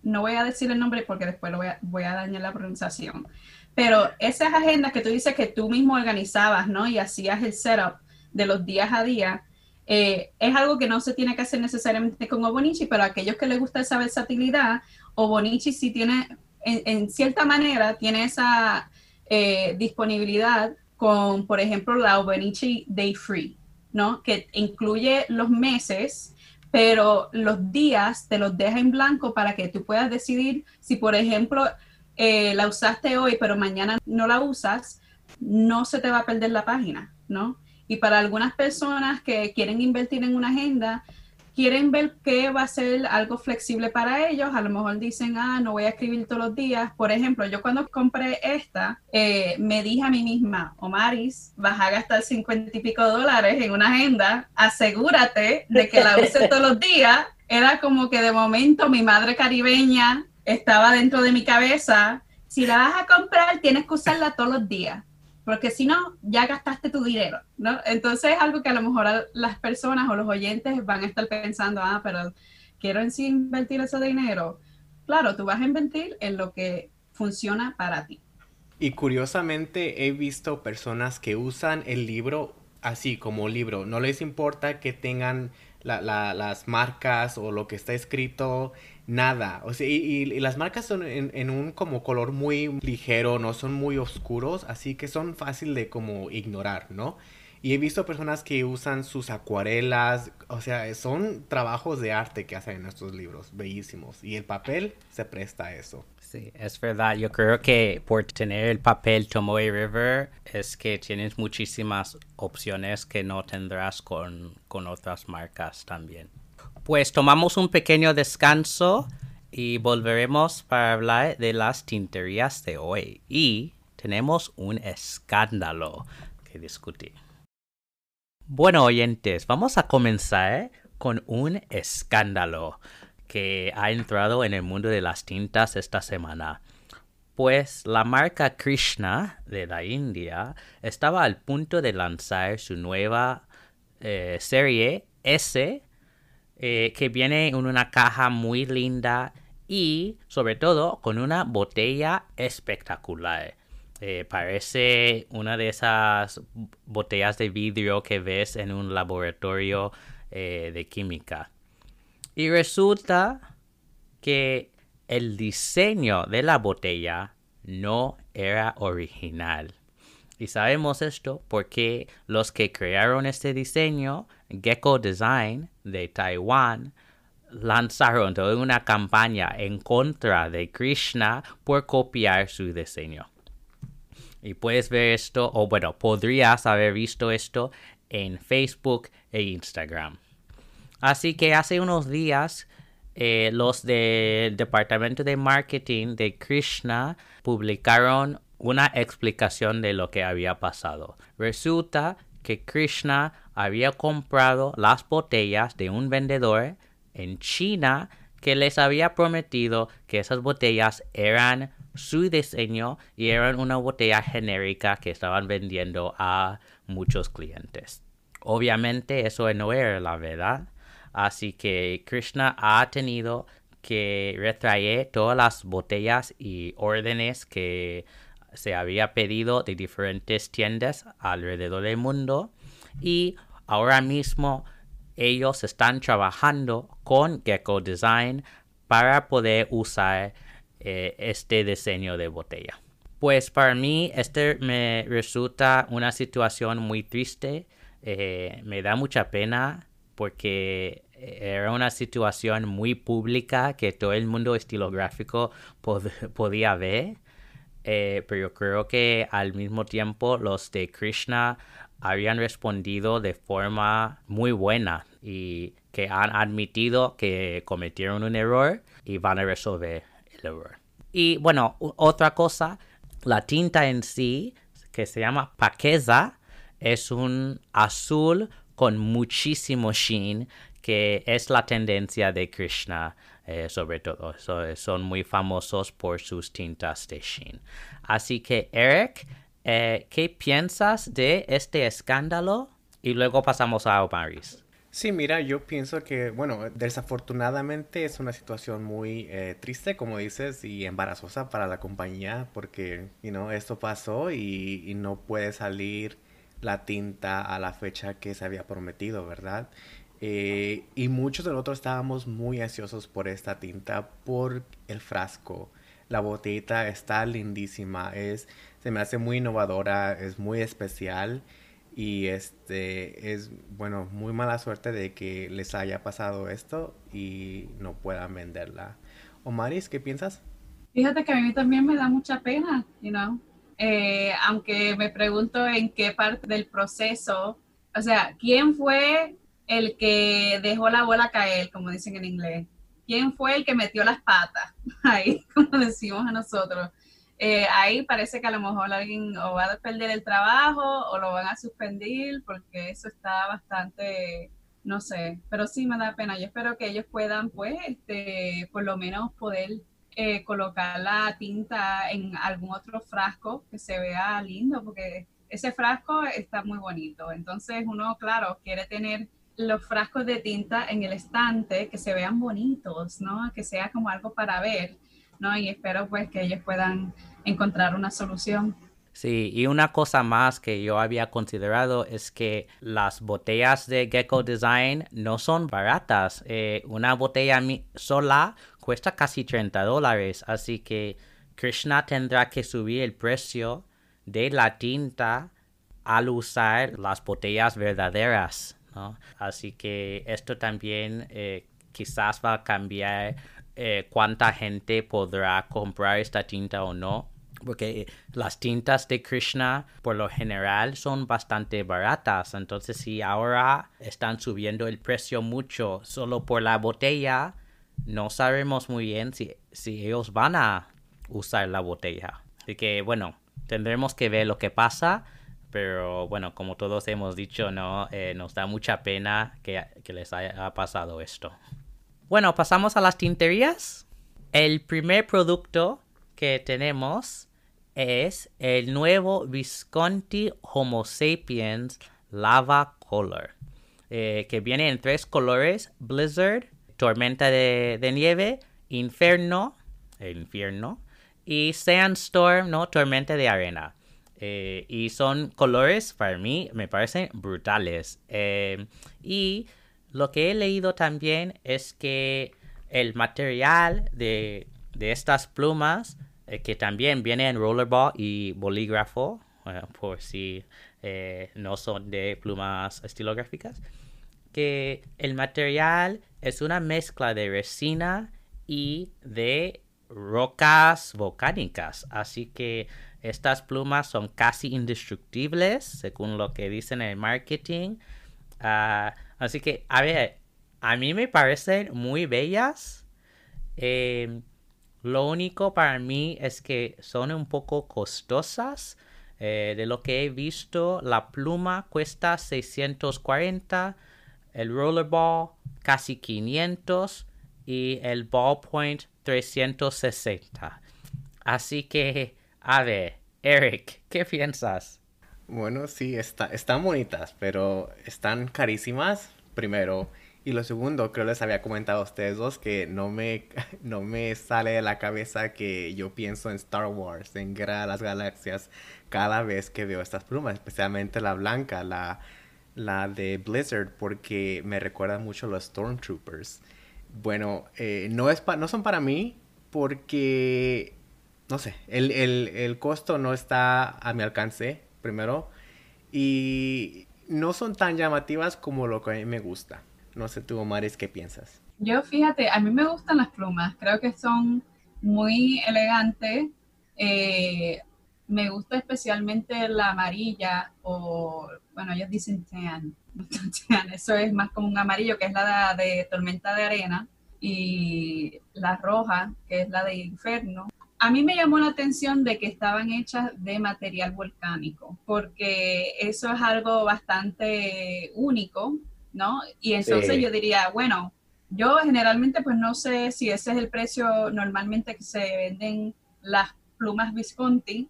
Speaker 3: no voy a decir el nombre porque después lo voy a, dañar la pronunciación. Pero esas agendas que tú dices que tú mismo organizabas, ¿no? Y hacías el setup de los días a día, eh, es algo que no se tiene que hacer necesariamente con Obonichi, pero a aquellos que les gusta esa versatilidad, Obonichi sí tiene, en, cierta manera, tiene esa eh, disponibilidad con, por ejemplo, la Obonichi Day Free, ¿no? Que incluye los meses pero los días te los deja en blanco para que tú puedas decidir si, por ejemplo, eh, la usaste hoy, pero mañana no la usas, no se te va a perder la página, ¿no? Y para algunas personas que quieren invertir en una agenda, quieren ver qué va a ser algo flexible para ellos, a lo mejor dicen, ah, no voy a escribir todos los días. Por ejemplo, yo cuando compré esta, eh, me dije a mí misma, Omaris, vas a gastar cincuenta y pico dólares en una agenda, asegúrate de que la uses todos los días. Era como que de momento mi madre caribeña estaba dentro de mi cabeza, si la vas a comprar, tienes que usarla todos los días porque si no, ya gastaste tu dinero, ¿no? Entonces es algo que a lo mejor las personas o los oyentes van a estar pensando, ah, pero quiero en sí invertir ese dinero. Claro, tú vas a invertir en lo que funciona para ti.
Speaker 2: Y curiosamente he visto personas que usan el libro así como libro. No les importa que tengan las marcas o lo que está escrito nada. O sea, y, las marcas son en, un como color muy ligero, no son muy oscuros, así que son fácil de como ignorar, ¿no? Y he visto personas que usan sus acuarelas, o sea, son trabajos de arte que hacen en estos libros, bellísimos. Y el papel se presta a eso.
Speaker 1: Sí, es verdad. Yo creo que por tener el papel Tomoe River es que tienes muchísimas opciones que no tendrás con, con otras marcas también. Pues tomamos un pequeño descanso y volveremos para hablar de las tinterías de hoy. Y tenemos un escándalo que discutir. Bueno, oyentes, vamos a comenzar con un escándalo que ha entrado en el mundo de las tintas esta semana. Pues la marca Krishna de la India estaba al punto de lanzar su nueva eh, serie S eh, que viene en una caja muy linda y sobre todo con una botella espectacular. Eh, parece una de esas botellas de vidrio que ves en un laboratorio eh, de química. Y resulta que el diseño de la botella no era original. Y sabemos esto porque los que crearon este diseño Gecko Design de Taiwán lanzaron toda una campaña en contra de Krishna por copiar su diseño. Y puedes ver esto, o bueno, podrías haber visto esto en Facebook e Instagram. Así que hace unos días eh, los del departamento de marketing de Krishna publicaron una explicación de lo que había pasado. Resulta que Krishna había comprado las botellas de un vendedor en China que les había prometido que esas botellas eran su diseño y eran una botella genérica que estaban vendiendo a muchos clientes. Obviamente eso no era la verdad, así que Krishna ha tenido que retraer todas las botellas y órdenes que se había pedido de diferentes tiendas alrededor del mundo y ahora mismo ellos están trabajando con Gecko Design para poder usar eh, este diseño de botella. Pues para mí este me resulta una situación muy triste, eh, me da mucha pena porque era una situación muy pública que todo el mundo estilográfico podía ver eh, pero yo creo que al mismo tiempo los de Krishna habían respondido de forma muy buena y que han admitido que cometieron un error y van a resolver el error. Y bueno, otra cosa, la tinta en sí, que se llama paqueza, es un azul con muchísimo sheen, que es la tendencia de Krishna eh, sobre todo. son muy famosos por sus tintas de Sheen. Así que, Eric, eh, ¿qué piensas de este escándalo? Y luego pasamos a Omaris.
Speaker 2: Sí, mira, yo pienso que, bueno, desafortunadamente es una situación muy eh, triste, como dices, y embarazosa para la compañía, porque, you know, esto pasó y no puede salir la tinta a la fecha que se había prometido, ¿verdad? Eh, y muchos de nosotros estábamos muy ansiosos por esta tinta, por el frasco. La botellita está lindísima, es, se me hace muy innovadora, es muy especial y este es, bueno, muy mala suerte de que les haya pasado esto y no puedan venderla. Omaris, ¿qué piensas?
Speaker 3: Fíjate que a mí también me da mucha pena, you know, eh, aunque me pregunto en qué parte del proceso, o sea, ¿quién fue el que dejó la bola caer, como dicen en inglés? ¿Quién fue el que metió las patas? Ahí, como decimos a nosotros. Eh, ahí parece que a lo mejor alguien o va a perder el trabajo o lo van a suspender porque eso está bastante, no sé, pero sí me da pena. Yo espero que ellos puedan, pues, este, por lo menos poder eh, colocar la tinta en algún otro frasco que se vea lindo, porque ese frasco está muy bonito. Entonces uno, claro, quiere tener los frascos de tinta en el estante que se vean bonitos, ¿no? Que sea como algo para ver, ¿no? Y espero pues que ellos puedan encontrar una solución.
Speaker 1: Sí, y una cosa más que yo había considerado es que las botellas de Gecko Design no son baratas. Eh, una botella sola cuesta casi 30 dólares, así que Krishna tendrá que subir el precio de la tinta al usar las botellas verdaderas. Así que esto también eh, quizás va a cambiar eh, cuánta gente podrá comprar esta tinta o no. Porque las tintas de Krishna por lo general son bastante baratas. Entonces si ahora están subiendo el precio mucho solo por la botella, no sabemos muy bien si, si ellos van a usar la botella. Así que bueno, tendremos que ver lo que pasa. Pero bueno, como todos hemos dicho, no eh, nos da mucha pena que, les haya pasado esto. Bueno, pasamos a las tinterías. El primer producto que tenemos es el nuevo Visconti Homo Sapiens Lava Color, eh, que viene en tres colores: Blizzard, tormenta de, nieve, inferno, infierno, y sandstorm, ¿no? Tormenta de arena. Eh, y son colores, para mí, me parecen brutales. Eh, y lo que he leído también es que el material de, estas plumas, eh, que también viene en rollerball y bolígrafo, por si no son de plumas estilográficas, que el material es una mezcla de resina y de rocas volcánicas. Así que estas plumas son casi indestructibles, según lo que dicen en el marketing. Ah, así que, a ver, a mí me parecen muy bellas. Em, lo único para mí es que son un poco costosas. Eh, de lo que he visto, la pluma cuesta 640 el rollerball casi 500 y el ballpoint 360. Así que, a Eric, ¿qué piensas?
Speaker 2: Bueno, sí, está, están bonitas, pero están carísimas, primero. Y lo segundo, creo les había comentado a ustedes dos que no me, no me sale de la cabeza que yo pienso en Star Wars, en Guerra de las Galaxias, cada vez que veo estas plumas, especialmente la blanca, la, la de Blizzard porque me recuerda mucho a los Stormtroopers. Bueno, eh, no, es no son para mí porque, no sé, el, el, costo no está a mi alcance, primero, y no son tan llamativas como lo que a mí me gusta. No sé tú, Maris, ¿qué piensas?
Speaker 3: Yo fíjate, a mí me gustan las plumas, creo que son muy elegantes. Eh, me gusta especialmente la amarilla o, bueno, ellos dicen tan, eso es más como un amarillo que es la de, tormenta de arena y la roja que es la de inferno. A mí me llamó la atención de que estaban hechas de material volcánico, porque eso es algo bastante único, ¿no? Y entonces yo diría, bueno, yo generalmente pues no sé si ese es el precio normalmente que se venden las plumas Visconti,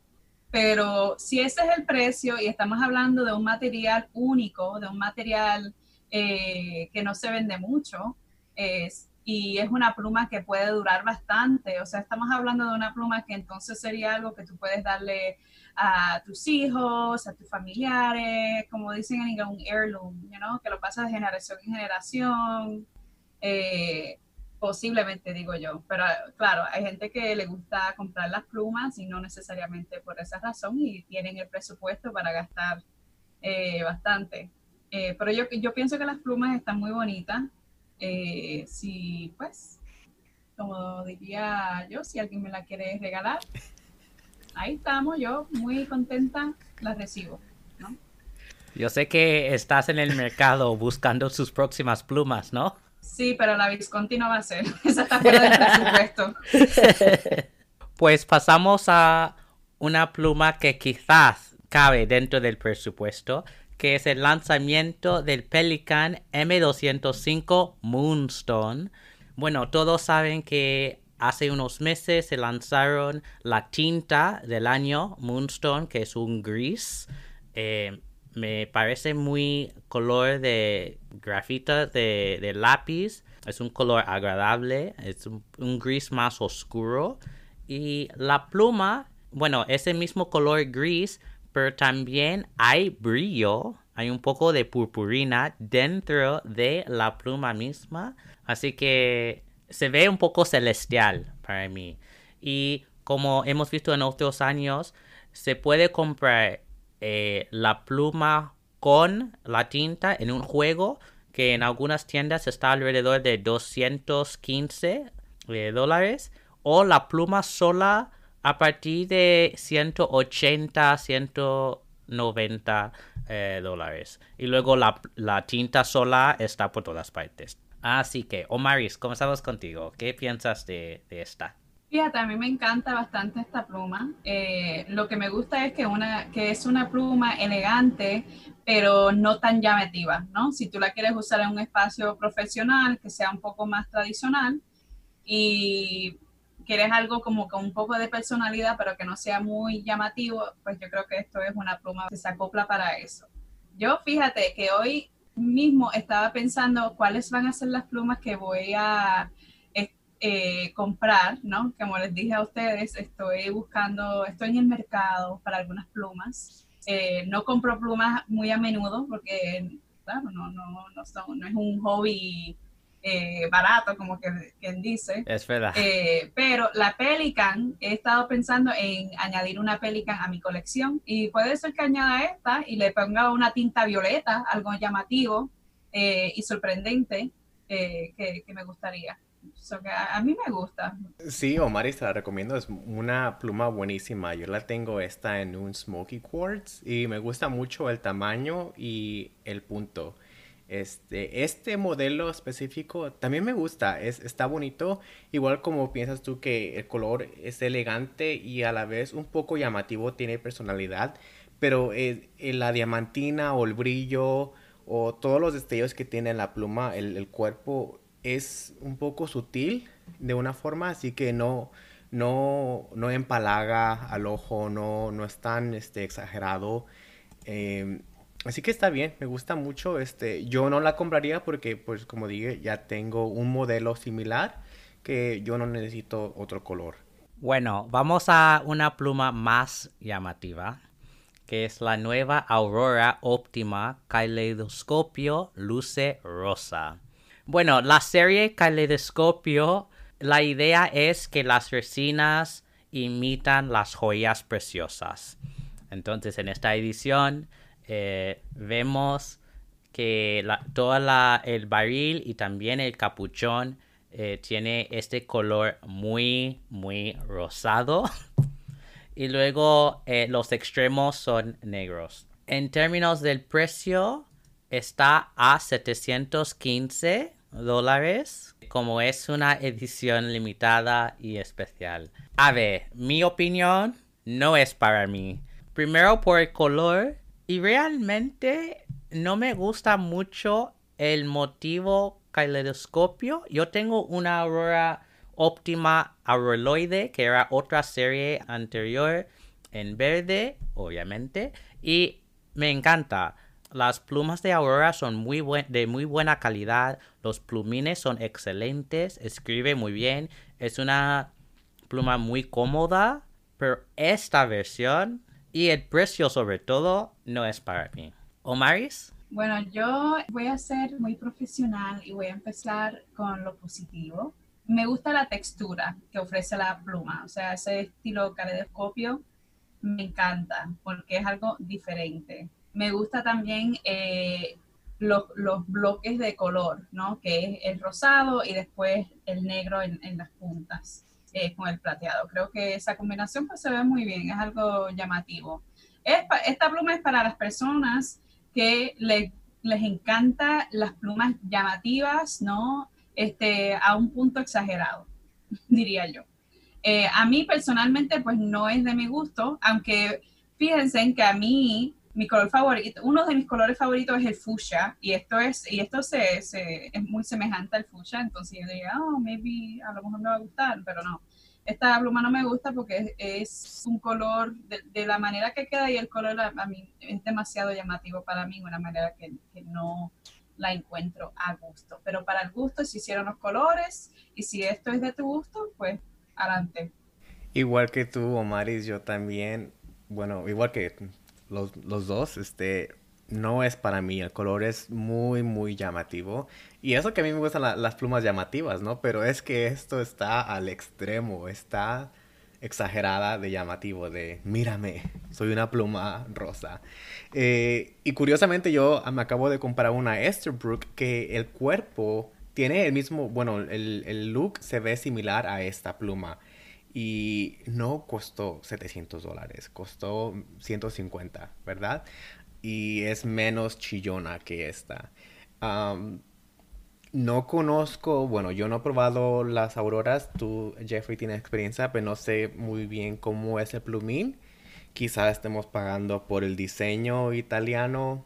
Speaker 3: pero si ese es el precio y estamos hablando de un material único, de un material eh, que no se vende mucho, y es una pluma que puede durar bastante, o sea, estamos hablando de una pluma que entonces sería algo que tú puedes darle a tus hijos, a tus familiares, como dicen en inglés, un heirloom, que lo pasa de generación en generación. Eh, Posiblemente, digo yo. Pero claro, hay gente que le gusta comprar las plumas y no necesariamente por esa razón y tienen el presupuesto para gastar eh, bastante. Eh, pero yo, yo pienso que las plumas están muy bonitas. Eh, si, pues, como diría yo, si alguien me la quiere regalar, ahí estamos, yo muy contenta, la recibo. ¿no?
Speaker 1: Yo sé que estás en el mercado buscando sus próximas plumas, ¿no?
Speaker 3: Sí, pero la Visconti no va a ser. Esa está fuera del presupuesto.
Speaker 1: Pues pasamos a una pluma que quizás cabe dentro del presupuesto, que es el lanzamiento del Pelican M205 Moonstone. Bueno, todos saben que hace unos meses se lanzaron la tinta del año Moonstone, que es un gris. Eh, me parece muy color de grafita de, lápiz. Es un color agradable. Es un, un, gris más oscuro. Y la pluma, bueno, es el mismo color gris, pero también hay brillo. Hay un poco de purpurina dentro de la pluma misma. Así que se ve un poco celestial para mí. Y como hemos visto en otros años, se puede comprar eh, la pluma con la tinta en un juego que en algunas tiendas está alrededor de 215 eh, dólares o la pluma sola a partir de 180, 190 eh, dólares. Y luego la, la, tinta sola está por todas partes. Así que, Omaris, comenzamos contigo. ¿Qué piensas de, de esta?
Speaker 3: Fíjate, a mí me encanta bastante esta pluma. Eh, lo que me gusta es que, una, que es una pluma elegante, pero no tan llamativa, ¿no? Si tú la quieres usar en un espacio profesional, que sea un poco más tradicional, y quieres algo como con un poco de personalidad, pero que no sea muy llamativo, pues yo creo que esto es una pluma que se acopla para eso. Yo fíjate que hoy mismo estaba pensando cuáles van a ser las plumas que voy a eh, comprar, ¿no? Como les dije a ustedes, estoy buscando, estoy en el mercado para algunas plumas. Eh, no compro plumas muy a menudo porque, claro, no, no, no, son, no es un hobby eh, barato, como que, quien dice.
Speaker 1: Es verdad.
Speaker 3: pero la Pelican, he estado pensando en añadir una Pelican a mi colección y puede ser que añada esta y le ponga una tinta violeta, algo llamativo y sorprendente que, que me gustaría a, mí me gusta.
Speaker 2: Sí, Omar, te la recomiendo. Es una pluma buenísima. Yo la tengo esta en un Smoky Quartz y me gusta mucho el tamaño y el punto. Este, este modelo específico también me gusta, es, está bonito, igual como piensas tú que el color es elegante y a la vez un poco llamativo, tiene personalidad, pero eh, la diamantina o el brillo o todos los destellos que tiene la pluma, el, el cuerpo es un poco sutil de una forma, así que no, no, no empalaga al ojo, no, no es tan este, exagerado. Em, así que está bien, me gusta mucho. Este, yo no la compraría porque, pues como dije, ya tengo un modelo similar que yo no necesito otro color.
Speaker 1: Bueno, vamos a una pluma más llamativa, que es la nueva Aurora Óptima Kaleidoscopio Luce Rosa. Bueno, la serie Caleidoscopio, la idea es que las resinas imitan las joyas preciosas. Entonces, en esta edición eh, vemos que todo el barril y también el capuchón eh, tiene este color muy, muy rosado. y luego eh, los extremos son negros. En términos del precio, está a 715 dólares, como es una edición limitada y especial. A ver, mi opinión no es para mí. Primero por el color y realmente no me gusta mucho el motivo caleidoscopio. Yo tengo una aurora óptima auroloide que era otra serie anterior en verde, obviamente, y me encanta. Las plumas de Aurora son muy de muy buena calidad. Los plumines son excelentes. Escribe muy bien. Es una pluma muy cómoda. Pero esta versión y el precio sobre todo no es para mí. ¿Omaris?
Speaker 3: Bueno, yo voy a ser muy profesional y voy a empezar con lo positivo. Me gusta la textura que ofrece la pluma. O sea, ese estilo caleidoscopio me encanta porque es algo diferente me gusta también eh, los, bloques de color, ¿no? Que es el rosado y después el negro en, las puntas eh, con el plateado. Creo que esa combinación pues se ve muy bien, es algo llamativo. esta pluma es para las personas que les encanta las plumas llamativas, ¿no? Este, a un punto exagerado, diría yo. Eh, a mí personalmente pues no es de mi gusto, aunque fíjense en que a mí mi color favorito, uno de mis colores favoritos es el fuchsia y esto es y esto se, se, es muy semejante al fuchsia, entonces yo diría, oh, maybe a lo mejor me va a gustar, pero no. Esta pluma no me gusta porque es, un color de, la manera que queda y el color a, mí es demasiado llamativo para mí, una manera que, que no la encuentro a gusto. Pero para el gusto se hicieron los colores y si esto es de tu gusto, pues adelante.
Speaker 2: Igual que tú, Omaris, yo también, bueno, igual que los, dos, este, no es para mí. El color es muy, muy llamativo. Y eso que a mí me gustan las plumas llamativas, ¿no? Pero es que esto está al extremo, está exagerada de llamativo, de mírame, soy una pluma rosa. Eh, y curiosamente yo me acabo de comprar una Esterbrook que el cuerpo tiene el mismo, bueno, el, el look se ve similar a esta pluma y no costó 700 dólares, costó 150, ¿verdad? Y es menos chillona que esta. no conozco, bueno, yo no he probado las auroras, tú, Jeffrey, tienes experiencia, pero no sé muy bien cómo es el plumín. Quizás estemos pagando por el diseño italiano.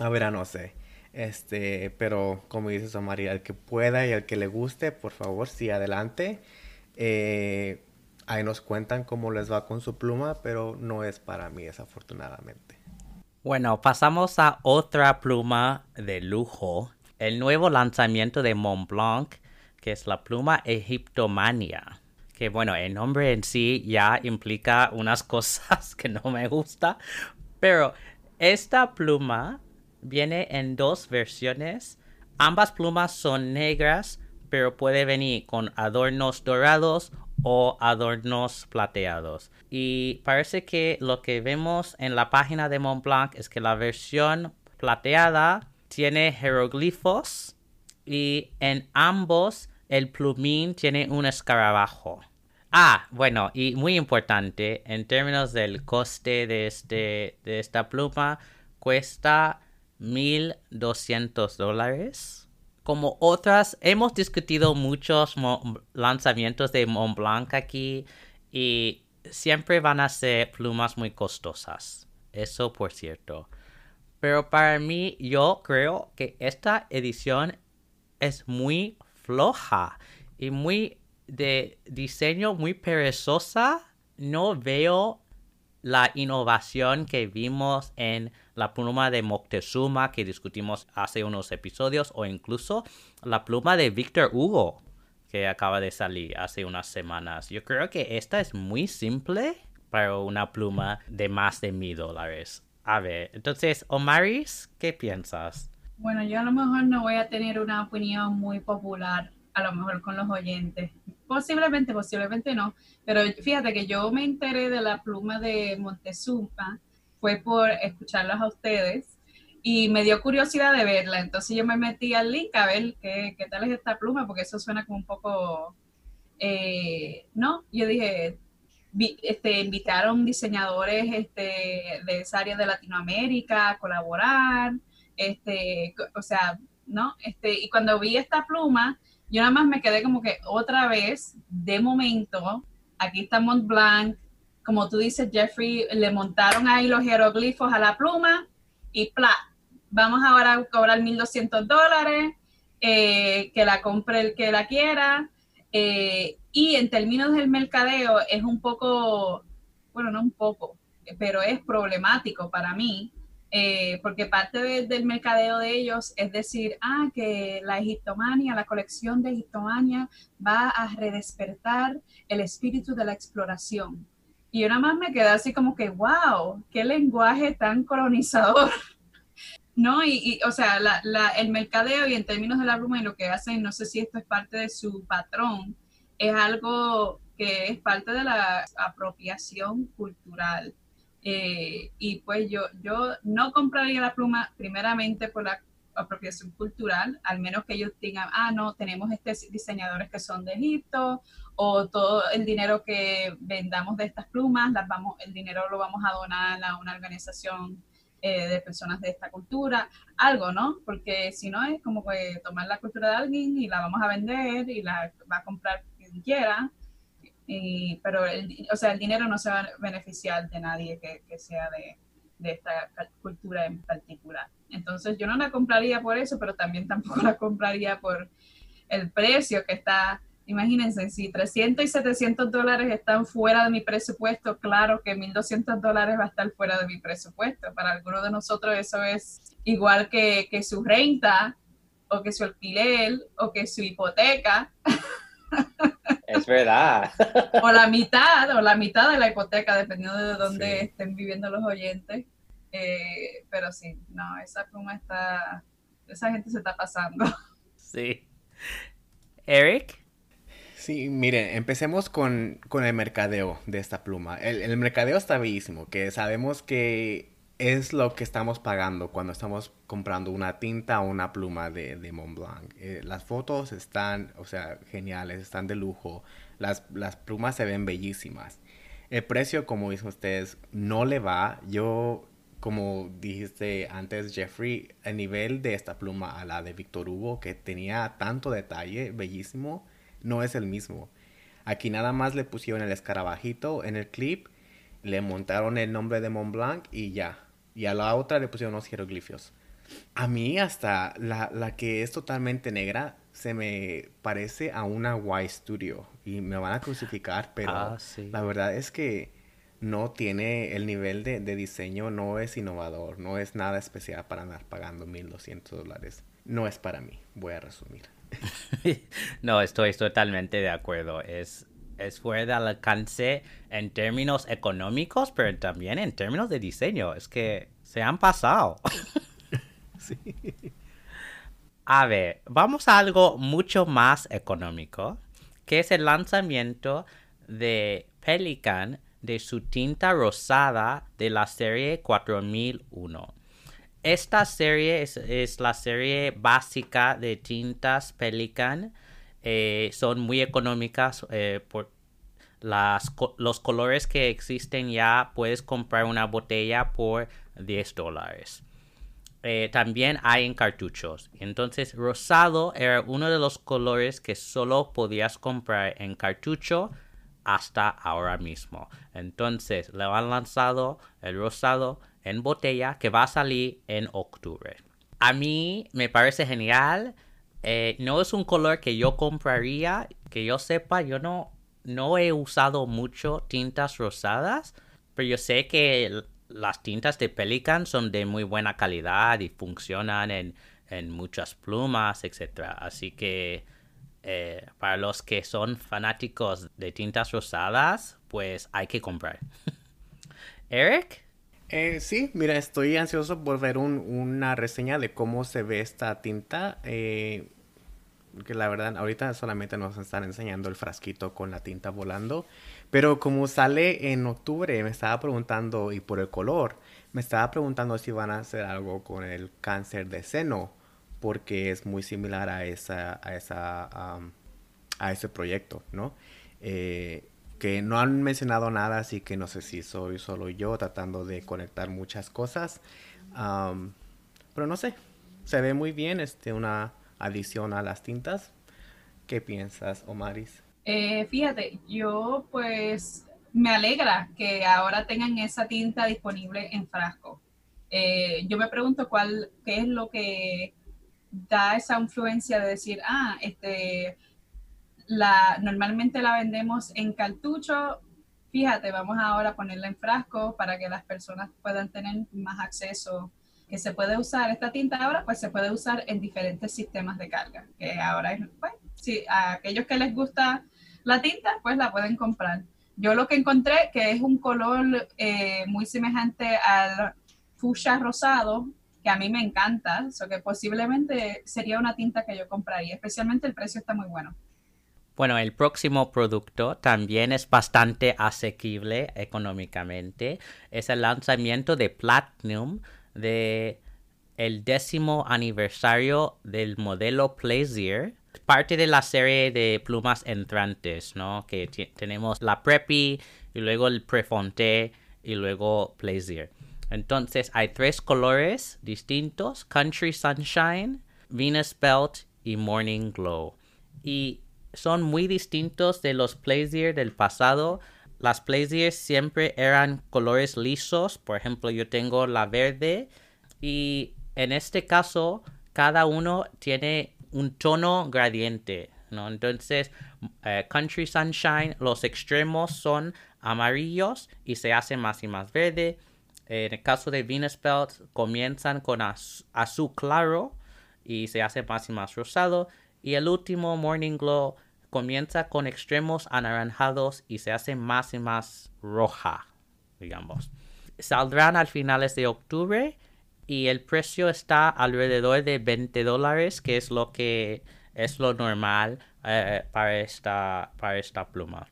Speaker 2: A ver, no sé. Este, pero como dices, María, el que pueda y el que le guste, por favor, sí, adelante. Eh, ahí nos cuentan cómo les va con su pluma, pero no es para mí, desafortunadamente.
Speaker 1: Bueno, pasamos a otra pluma de lujo. El nuevo lanzamiento de Montblanc, que es la pluma Egiptomania. Que bueno, el nombre en sí ya implica unas cosas que no me gusta. Pero esta pluma viene en dos versiones. Ambas plumas son negras pero puede venir con adornos dorados o adornos plateados. Y parece que lo que vemos en la página de Montblanc es que la versión plateada tiene jeroglifos y en ambos el plumín tiene un escarabajo. Ah, bueno, y muy importante, en términos del coste de, este, de esta pluma, cuesta 1.200 dólares como otras, hemos discutido muchos lanzamientos de Montblanc aquí y siempre van a ser plumas muy costosas. Eso por cierto. Pero para mí yo creo que esta edición es muy floja y muy de diseño muy perezosa. No veo la innovación que vimos en la pluma de Moctezuma que discutimos hace unos episodios o incluso la pluma de Victor Hugo que acaba de salir hace unas semanas. Yo creo que esta es muy simple para una pluma de más de mil dólares. A ver, entonces, Omaris, ¿qué piensas?
Speaker 3: Bueno, yo a lo mejor no voy a tener una opinión muy popular, a lo mejor con los oyentes. Posiblemente, posiblemente no. Pero fíjate que yo me enteré de la pluma de Montezuma fue por escucharlos a ustedes y me dio curiosidad de verla. Entonces yo me metí al link a ver qué, qué tal es esta pluma, porque eso suena como un poco, eh, ¿no? Yo dije, este, invitaron diseñadores este, de esa área de Latinoamérica a colaborar, este, o sea, ¿no? Este, y cuando vi esta pluma, yo nada más me quedé como que otra vez, de momento, aquí está Mont Blanc, como tú dices, Jeffrey, le montaron ahí los jeroglifos a la pluma y ¡pla! Vamos ahora a cobrar 1.200 dólares, eh, que la compre el que la quiera. Eh, y en términos del mercadeo es un poco, bueno, no un poco, pero es problemático para mí, eh, porque parte del mercadeo de ellos es decir, ah, que la egiptomania, la colección de egiptomania va a redespertar el espíritu de la exploración. Y nada más me quedé así como que, wow, qué lenguaje tan colonizador. ¿No? Y, o sea, el mercadeo y en términos de la pluma y lo que hacen, no sé si esto es parte de su patrón, es algo que es parte de la apropiación cultural. Eh, y pues yo, yo no compraría la pluma primeramente por la apropiación cultural, al menos que ellos digan, ah, no, tenemos estos diseñadores que son de Egipto, o todo el dinero que vendamos de estas plumas, las vamos, el dinero lo vamos a donar a una organización eh, de personas de esta cultura, algo, ¿no? Porque si no es como que tomar la cultura de alguien y la vamos a vender y la va a comprar quien quiera, y, pero el, o sea, el dinero no se va a beneficiar de nadie que, que sea de, de esta cultura en particular. Entonces yo no la compraría por eso, pero también tampoco la compraría por el precio que está Imagínense, si 300 y 700 dólares están fuera de mi presupuesto, claro que 1.200 dólares va a estar fuera de mi presupuesto. Para algunos de nosotros eso es igual que, que su renta o que su alquiler o que su hipoteca.
Speaker 4: Es verdad.
Speaker 3: o la mitad, o la mitad de la hipoteca, dependiendo de dónde estén viviendo los oyentes. Eh, pero sí, no, esa pluma está, esa gente se está pasando.
Speaker 1: Sí. Eric.
Speaker 2: Sí, miren, empecemos con, el mercadeo de esta pluma. El, mercadeo está bellísimo, que sabemos que es lo que estamos pagando cuando estamos comprando una tinta o una pluma de, de Mont Blanc. Eh, las fotos están, o sea, geniales, están de lujo. Las, las plumas se ven bellísimas. El precio, como dicen ustedes, no le va. Yo, como dijiste antes, Jeffrey, el nivel de esta pluma a la de Victor Hugo, que tenía tanto detalle, bellísimo, no es el mismo. Aquí nada más le pusieron el escarabajito en el clip, le montaron el nombre de Mont Blanc y ya. Y a la otra le pusieron unos jeroglifos. A mí hasta la, la que es totalmente negra se me parece a una Y Studio y me van a crucificar, pero ah, la verdad es que no tiene el nivel de, de, diseño, no es innovador, no es nada especial para andar pagando 1.200 dólares. No es para mí, voy a resumir.
Speaker 1: no, estoy totalmente de acuerdo. Es, es fuera del alcance en términos económicos, pero también en términos de diseño. Es que se han pasado. sí. A ver, vamos a algo mucho más económico, que es el lanzamiento de Pelican de su tinta rosada de la serie 4001. Esta serie es, la serie básica de tintas Pelican. Eh, son muy económicas eh, los colores que existen ya puedes comprar una botella por 10 dólares. Eh, también hay en cartuchos. Entonces, rosado era uno de los colores que solo podías comprar en cartucho hasta ahora mismo. Entonces, le han lanzado el rosado en botella que va a salir en octubre. A mí me parece genial. Eh, no es un color que yo compraría. Que yo sepa, yo no, no he usado mucho tintas rosadas. Pero yo sé que las tintas de Pelican son de muy buena calidad y funcionan en, muchas plumas, etc. Así que eh, para los que son fanáticos de tintas rosadas, pues hay que comprar. Eric?
Speaker 2: Eh, sí, mira, estoy ansioso por ver una reseña de cómo se ve esta tinta. Eh, que la verdad, ahorita solamente nos están enseñando el frasquito con la tinta volando. Pero como sale en octubre, me estaba preguntando, y por el color, me estaba preguntando si van a hacer algo con el cáncer de seno, porque es muy similar a esa, a esa, a ese proyecto, ¿no? Eh, que no han mencionado nada, así que no sé si soy solo yo tratando de conectar muchas cosas. pero no sé, se ve muy bien este, una adición a las tintas. ¿Qué piensas, Omaris?
Speaker 3: Eh, fíjate, yo pues me alegra que ahora tengan esa tinta disponible en frasco. Eh, yo me pregunto cuál, qué es lo que da esa influencia de decir, ah, este, la, normalmente la vendemos en cartucho. Fíjate, vamos ahora a ponerla en frasco para que las personas puedan tener más acceso. Que se puede usar esta tinta ahora, pues se puede usar en diferentes sistemas de carga. Que ahora es, pues, si a aquellos que les gusta la tinta, pues la pueden comprar. Yo lo que encontré que es un color eh, muy semejante al fuchsia rosado, que a mí me encanta, eso que posiblemente sería una tinta que yo compraría, especialmente el precio está muy bueno.
Speaker 1: Bueno, el próximo producto también es bastante asequible económicamente. Es el lanzamiento de Platinum de el décimo aniversario del modelo Plaisir, parte de la serie de plumas entrantes, ¿no? Que tenemos la Preppy y luego el Prefonte y luego Plaisir. Entonces hay tres colores distintos, Country Sunshine, Venus Belt y Morning Glow. Y son muy distintos de los Plaisir del pasado. Las Plaisir siempre eran colores lisos. Por ejemplo, yo tengo la verde. Y en este caso, cada uno tiene un tono gradiente. ¿no? Entonces, eh, Country Sunshine, los extremos son amarillos y se hace más y más verde. En el caso de Venus Belt, comienzan con azul claro y se hace más y más rosado. Y el último, Morning Glow, comienza con extremos anaranjados y se hace más y más roja, digamos. Saldrán al finales de octubre y el precio está alrededor de 20 dólares, que es lo que es lo normal eh, para, esta, para esta pluma.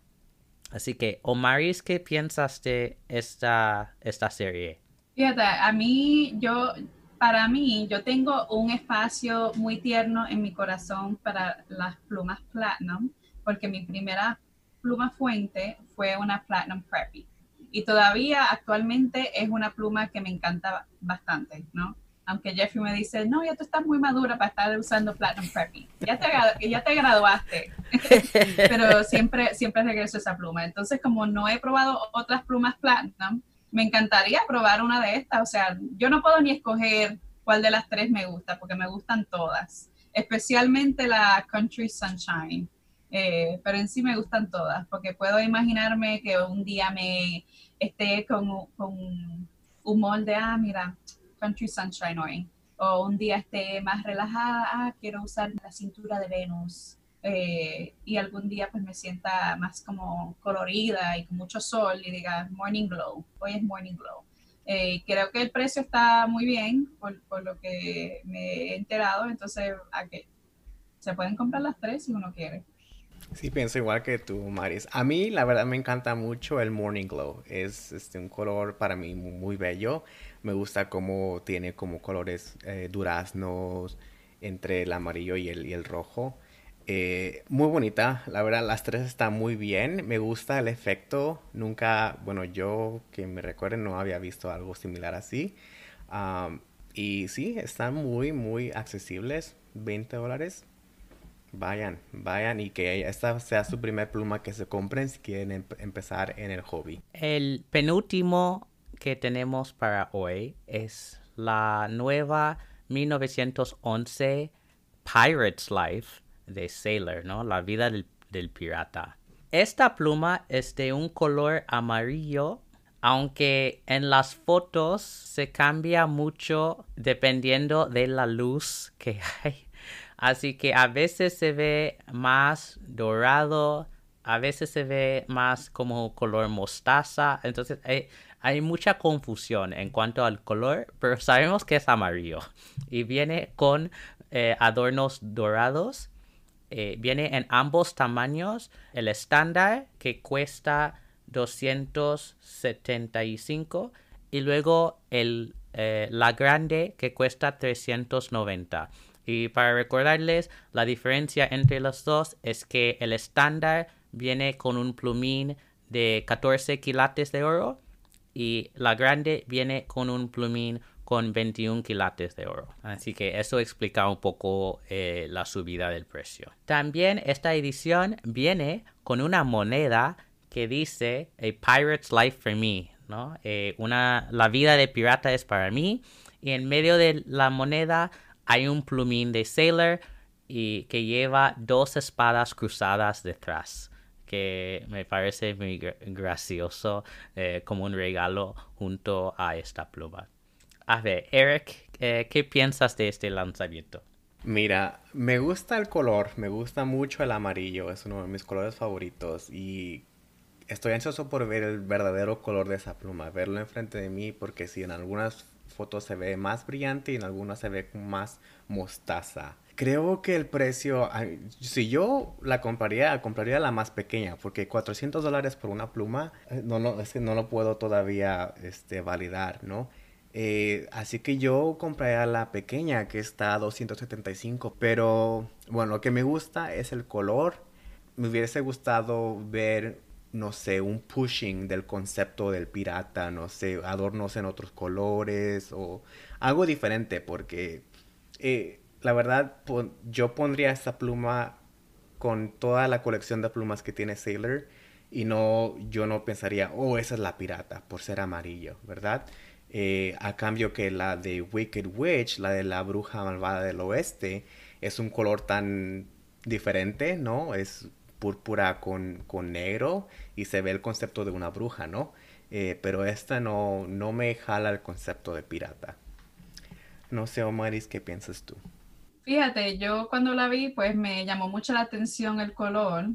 Speaker 1: Así que, Omaris, ¿qué piensas de esta, esta serie?
Speaker 3: Fíjate, a mí, yo, para mí, yo tengo un espacio muy tierno en mi corazón para las plumas Platinum, porque mi primera pluma fuente fue una Platinum Preppy. Y todavía actualmente es una pluma que me encanta bastante, ¿no? Aunque Jeffrey me dice, no, ya tú estás muy madura para estar usando Platinum Preppy. Ya te, ya te graduaste. Pero siempre, siempre regreso esa pluma. Entonces, como no he probado otras plumas Platinum, me encantaría probar una de estas. O sea, yo no puedo ni escoger cuál de las tres me gusta, porque me gustan todas. Especialmente la Country Sunshine. Eh, pero en sí me gustan todas, porque puedo imaginarme que un día me esté con, con un molde, ah, mira, Country Sunshine hoy. O un día esté más relajada, ah, quiero usar la cintura de Venus. Eh, y algún día pues me sienta más como colorida y con mucho sol y diga Morning Glow. Hoy es Morning Glow. Eh, creo que el precio está muy bien por, lo que me he enterado, entonces ¿a qué? se pueden comprar las tres si uno quiere.
Speaker 2: Sí, pienso igual que tú, Maris. A mí, la verdad, me encanta mucho el Morning Glow. Es este, un color para mí muy bello. Me gusta cómo tiene como colores eh, duraznos entre el amarillo y el, y el rojo. Eh, muy bonita, la verdad, las tres están muy bien. Me gusta el efecto. Nunca, bueno, yo que me recuerden no había visto algo similar así. y sí, están muy, muy accesibles. 20 dólares Vayan, vayan y que esta sea su primer pluma que se compren si quieren empezar en el hobby.
Speaker 1: El penúltimo que tenemos para hoy es la nueva 1911 Pirate's Life de Sailor, ¿no? La vida del, pirata. Esta pluma es de un color amarillo aunque en las fotos se cambia mucho dependiendo de la luz que hay Así que a veces se ve más dorado, a veces se ve más como color mostaza. Entonces hay, mucha confusión en cuanto al color, pero sabemos que es amarillo. Y viene con eh, adornos dorados. Eh, viene en ambos tamaños. El estándar que cuesta 275 y luego el, eh, la grande que cuesta 390. Y para recordarles, la diferencia entre los dos es que el estándar viene con un plumín de 14 quilates de oro y la grande viene con un plumín con 21 quilates de oro. Así que eso explica un poco eh, la subida del precio. También esta edición viene con una moneda que dice A Pirate's Life for Me, ¿no? Eh, una, la vida de pirata es para mí. Y en medio de la moneda hay un plumín de Sailor y que lleva dos espadas cruzadas detrás que me parece muy gracioso eh, como un regalo junto a esta pluma. A ver, Eric, eh, ¿qué piensas de este lanzamiento?
Speaker 2: Mira, me gusta el color, me gusta mucho el amarillo, es uno de mis colores favoritos y estoy ansioso por ver el verdadero color de esa pluma, verlo enfrente de mí porque si en algunas fotos se ve más brillante y en algunas se ve más mostaza. Creo que el precio, si yo la compraría, compraría la más pequeña, porque 400 dólares por una pluma, eh, no, no, es que no lo puedo todavía este, validar, ¿no? Eh, así que yo compré la pequeña que está a 275. Pero bueno, lo que me gusta es el color. Me hubiese gustado ver, no sé, un pushing del concepto del pirata, no sé, adornos en otros colores o algo diferente porque eh, la verdad yo pondría esta pluma con toda la colección de plumas que tiene Sailor y no yo no pensaría oh esa es la pirata por ser amarillo verdad eh, a cambio que la de Wicked Witch la de la bruja malvada del oeste es un color tan diferente no es púrpura con, con negro y se ve el concepto de una bruja no eh, pero esta no no me jala el concepto de pirata. No sé Omaris qué piensas tú
Speaker 3: Fíjate, yo cuando la vi, pues me llamó mucho la atención el color,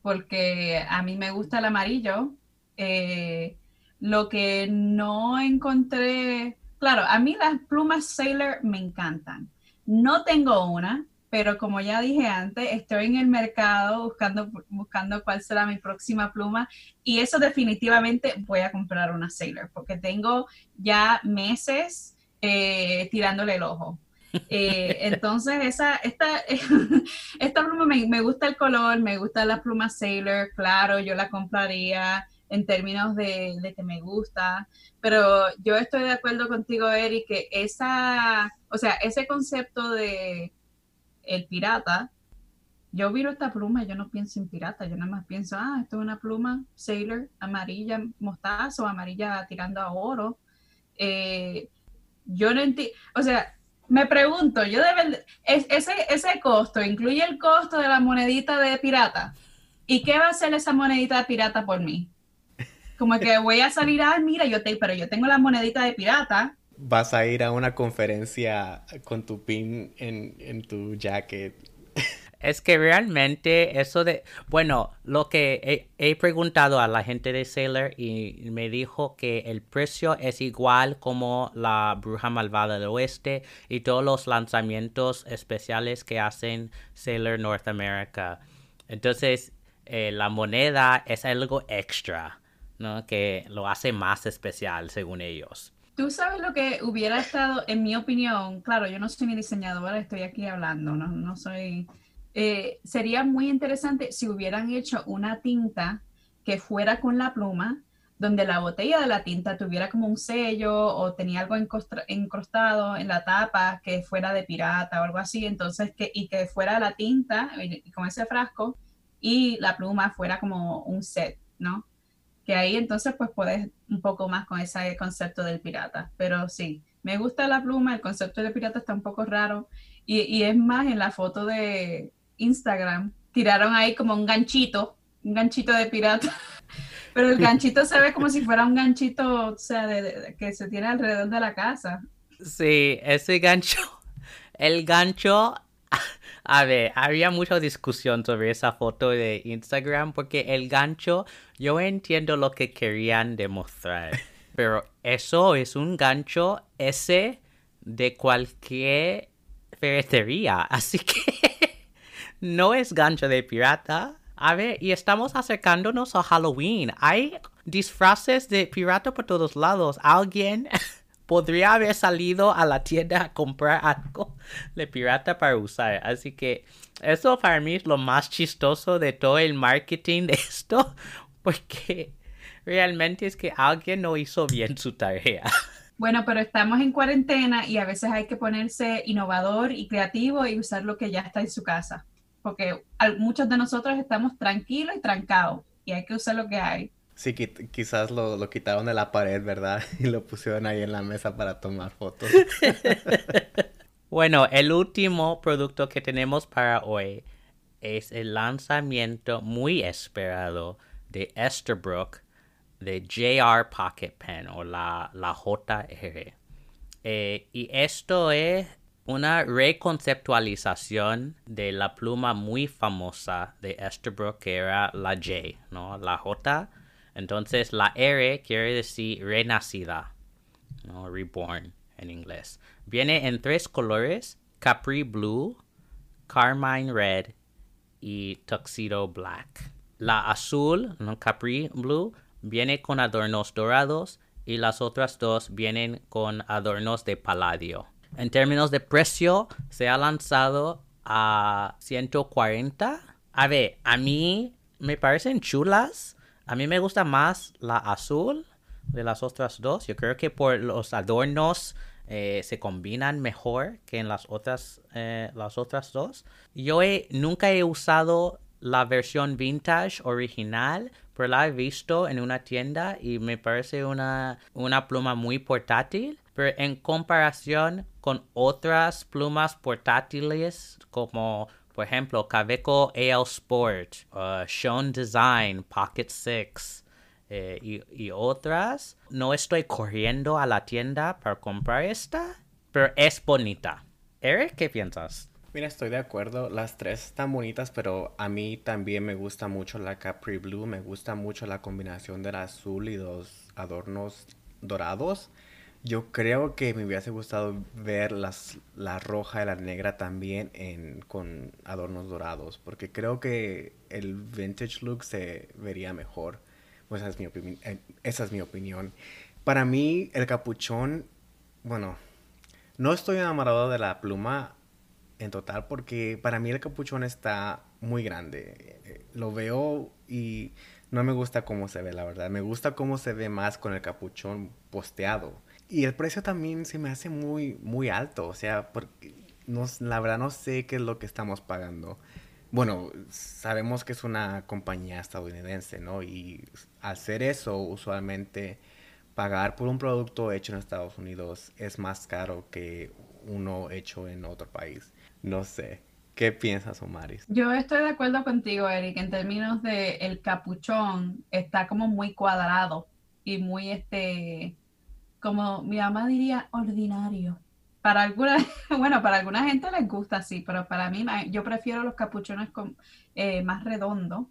Speaker 3: porque a mí me gusta el amarillo. Eh, lo que no encontré, claro, a mí las plumas Sailor me encantan. No tengo una, pero como ya dije antes, estoy en el mercado buscando, buscando cuál será mi próxima pluma y eso definitivamente voy a comprar una Sailor, porque tengo ya meses eh, tirándole el ojo. Eh, entonces, esa, esta, esta pluma me, gusta el color, me gusta la pluma Sailor, claro, yo la compraría en términos de, que me gusta, pero yo estoy de acuerdo contigo, Eric, que esa, o sea, ese concepto de el pirata, yo viro esta pluma yo no pienso en pirata, yo nada más pienso, ah, esto es una pluma Sailor amarilla mostazo, amarilla tirando a oro. Eh, yo no entiendo, o sea, me pregunto, yo debe, ese, ese costo incluye el costo de la monedita de pirata. ¿Y qué va a hacer esa monedita de pirata por mí? Como que voy a salir, ah, mira, yo te, pero yo tengo la monedita de pirata.
Speaker 2: Vas a ir a una conferencia con tu pin en, en tu jacket
Speaker 1: es que realmente eso de, bueno, lo que he, preguntado a la gente de Sailor y me dijo que el precio es igual como la Bruja Malvada del Oeste y todos los lanzamientos especiales que hacen Sailor North America. Entonces, eh, la moneda es algo extra, ¿no? Que lo hace más especial según ellos.
Speaker 3: Tú sabes lo que hubiera estado, en mi opinión, claro, yo no soy ni diseñadora, estoy aquí hablando, no, no soy eh, sería muy interesante si hubieran hecho una tinta que fuera con la pluma, donde la botella de la tinta tuviera como un sello o tenía algo encrostado en la tapa que fuera de pirata o algo así, entonces que, y que fuera la tinta con ese frasco y la pluma fuera como un set, ¿no? Que ahí entonces pues puedes un poco más con ese concepto del pirata, pero sí, me gusta la pluma, el concepto del pirata está un poco raro y, y es más en la foto de, Instagram, tiraron ahí como un ganchito, un ganchito de pirata. Pero el ganchito se ve como si fuera un ganchito, o sea, de, que se tiene alrededor de la casa.
Speaker 1: Sí, ese gancho, el gancho, a ver, había mucha discusión sobre esa foto de Instagram porque el gancho, yo entiendo lo que querían demostrar, pero eso es un gancho ese de cualquier ferretería, así que no es gancho de pirata. A ver, y estamos acercándonos a Halloween. Hay disfraces de pirata por todos lados. Alguien podría haber salido a la tienda a comprar algo de pirata para usar. Así que eso para mí es lo más chistoso de todo el marketing de esto. Porque realmente es que alguien no hizo bien su tarea.
Speaker 3: Bueno, pero estamos en cuarentena y a veces hay que ponerse innovador y creativo y usar lo que ya está en su casa porque muchos de nosotros estamos tranquilos y trancados y hay que usar lo que hay.
Speaker 2: Sí, quizás lo, lo, quitaron de la pared, ¿verdad? Y lo pusieron ahí en la mesa para tomar fotos.
Speaker 1: bueno, el último producto que tenemos para hoy es el lanzamiento muy esperado de Esterbrook de JR Pocket Pen o la, la JR. Eh, y esto es una reconceptualización de la pluma muy famosa de Esterbrook que era la J, ¿no? La J. Entonces la R quiere decir renacida, ¿no? Reborn en inglés. Viene en tres colores, Capri Blue, Carmine Red y Tuxedo Black. La azul, ¿no? Capri Blue, viene con adornos dorados y las otras dos vienen con adornos de paladio. En términos de precio, se ha lanzado a 140. A ver, a mí me parecen chulas. A mí me gusta más la azul de las otras dos. Yo creo que por los adornos eh, se combinan mejor que en las otras, eh, las otras dos. Yo nunca he usado la versión vintage original, pero la he visto en una tienda y me parece una, una pluma muy portátil. Pero en comparación con otras plumas portátiles como por ejemplo Caveco AL Sport, uh, Sean Design, Pocket 6 eh, y, y, otras, no estoy corriendo a la tienda para comprar esta, pero es bonita. Eric, ¿qué piensas?
Speaker 2: Mira, estoy de acuerdo. Las tres están bonitas, pero a mí también me gusta mucho la Capri Blue. Me gusta mucho la combinación del azul y los adornos dorados. Yo creo que me hubiese gustado ver las, la roja y la negra también con adornos dorados, porque creo que el vintage look se vería mejor. Pues esa es mi, eh, esa es mi opinión. Para mí, el capuchón, bueno, no estoy enamorado de la pluma en total porque para mí el capuchón está muy grande. Eh, lo veo y no me gusta cómo se ve, la verdad. Me gusta cómo se ve más con el capuchón posteado. Y el precio también se me hace muy, muy alto. O sea, porque no, la verdad no sé qué es lo que estamos pagando. Bueno, sabemos que es una compañía estadounidense, ¿no? Y hacer eso, usualmente pagar por un producto hecho en Estados Unidos es más caro que uno hecho en otro país. No sé. ¿Qué piensas, Omaris?
Speaker 3: Yo estoy de acuerdo contigo, Eric, en términos de el capuchón está como muy cuadrado y muy este, como mi mamá diría, ordinario. Para alguna, bueno, para alguna gente les gusta así, pero para mí yo prefiero los capuchones eh, más redondos.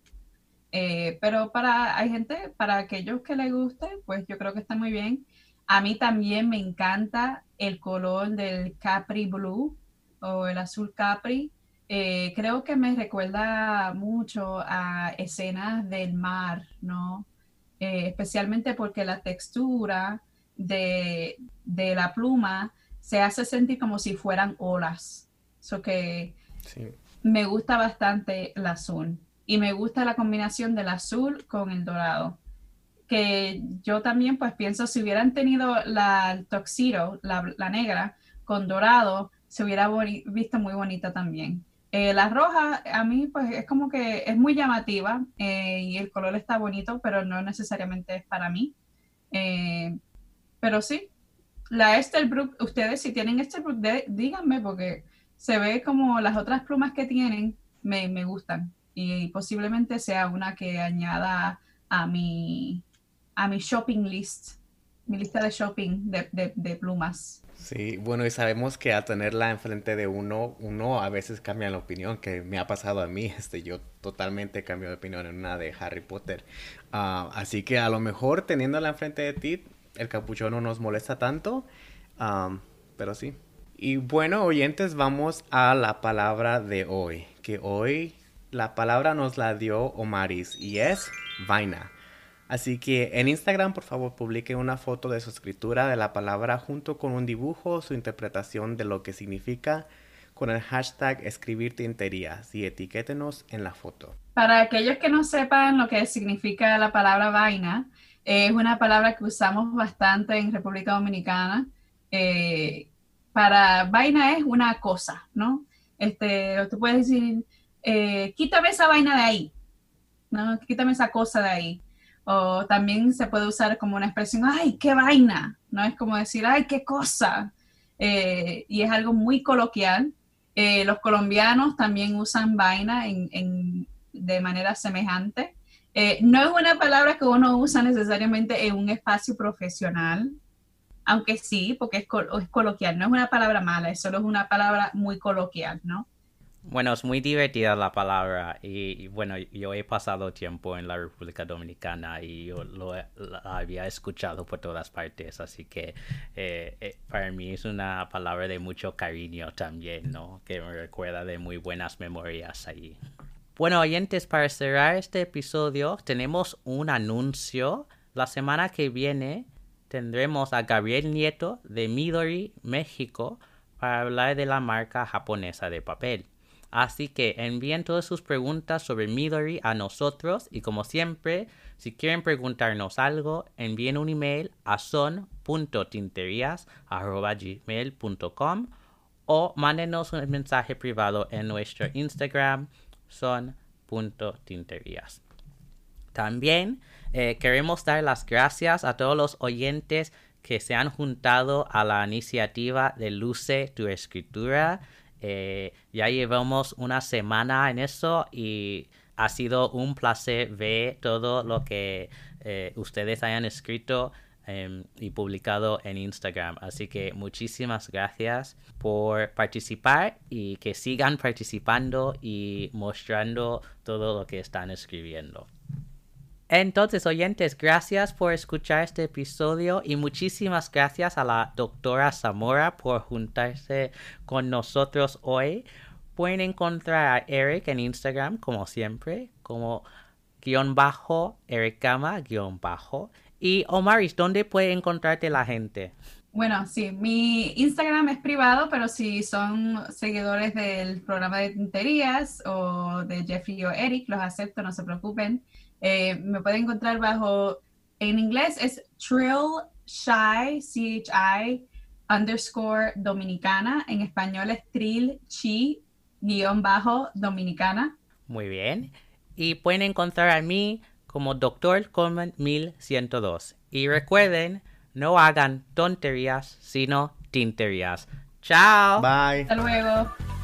Speaker 3: Eh, pero para hay gente, para aquellos que les guste, pues yo creo que está muy bien. A mí también me encanta el color del Capri Blue o el azul Capri. Eh, creo que me recuerda mucho a escenas del mar, ¿no? Especialmente porque la textura de, la pluma se hace sentir como si fueran olas. Eso que me gusta bastante el azul. Y me gusta la combinación del azul con el dorado. Que yo también pues pienso si hubieran tenido la el la, la negra, con dorado, se hubiera visto muy bonita también. Eh, la roja a mí pues es como que es muy llamativa eh, y el color está bonito, pero no necesariamente es para mí. Eh, pero sí, la Esterbrook, ustedes si tienen Esterbrook, díganme porque se ve como las otras plumas que tienen me, me gustan y posiblemente sea una que añada a mi, a mi shopping list, mi lista de shopping de, de plumas.
Speaker 2: Sí, bueno, y sabemos que al tenerla enfrente de uno, uno a veces cambia la opinión, que me ha pasado a mí, este, yo totalmente cambio de opinión en una de Harry Potter. Ah, así que a lo mejor teniéndola enfrente de ti, el capuchón no nos molesta tanto, pero sí. Y bueno, oyentes, vamos a la palabra de hoy, que hoy la palabra nos la dio Omaris y es vaina. Así que en Instagram, por favor, publique una foto de su escritura de la palabra junto con un dibujo o su interpretación de lo que significa con el hashtag escribir tinterías y etiquétenos en la foto.
Speaker 3: Para aquellos que no sepan lo que significa la palabra vaina, es una palabra que usamos bastante en República Dominicana. Eh, para vaina es una cosa, ¿no? Este, tú puedes decir, eh, quítame esa vaina de ahí, ¿no? Quítame esa cosa de ahí. O también se puede usar como una expresión, ay, qué vaina, ¿no? Es como decir, ay, qué cosa. Eh, y es algo muy coloquial. Eh, los colombianos también usan vaina en, de manera semejante. Eh, no es una palabra que uno usa necesariamente en un espacio profesional, aunque sí, porque es, es coloquial, no es una palabra mala, es solo es una palabra muy coloquial, ¿no?
Speaker 1: Bueno, es muy divertida la palabra y, bueno, yo he pasado tiempo en la República Dominicana y yo lo, había escuchado por todas partes, así que eh, eh, para mí es una palabra de mucho cariño también, ¿no? Que me recuerda de muy buenas memorias ahí. Bueno, oyentes, para cerrar este episodio tenemos un anuncio. La semana que viene tendremos a Gabriel Nieto de Midori, México, para hablar de la marca japonesa de papel. Así que envíen todas sus preguntas sobre Midori a nosotros y como siempre, si quieren preguntarnos algo, envíen un email a son.tinterias.gmail.com o mándenos un mensaje privado en nuestro Instagram son.tinterías. También eh, queremos dar las gracias a todos los oyentes que se han juntado a la iniciativa de Luce tu escritura. Eh, ya llevamos una semana en eso y ha sido un placer ver todo lo que eh, ustedes hayan escrito em, y publicado en Instagram. Así que muchísimas gracias por participar y que sigan participando y mostrando todo lo que están escribiendo. Entonces, oyentes, gracias por escuchar este episodio y muchísimas gracias a la doctora Zamora por juntarse con nosotros hoy. Pueden encontrar a Eric en Instagram, como siempre, como guion bajo, Ericama, guion bajo. Y Omaris, ¿dónde puede encontrarte la gente?
Speaker 3: Bueno, sí, mi Instagram es privado, pero si son seguidores del programa de tinterías o de Jeffrey o Eric, los acepto, no se preocupen. Eh, me pueden encontrar bajo, en inglés es Trill Shy, C-H-I, underscore dominicana. En español es Trill Chi, guion bajo dominicana.
Speaker 1: Muy bien. Y pueden encontrar a mí como Doctor Coleman 1102. Y recuerden, no hagan tonterías, sino tinterías. Chao.
Speaker 2: Bye.
Speaker 3: Hasta luego.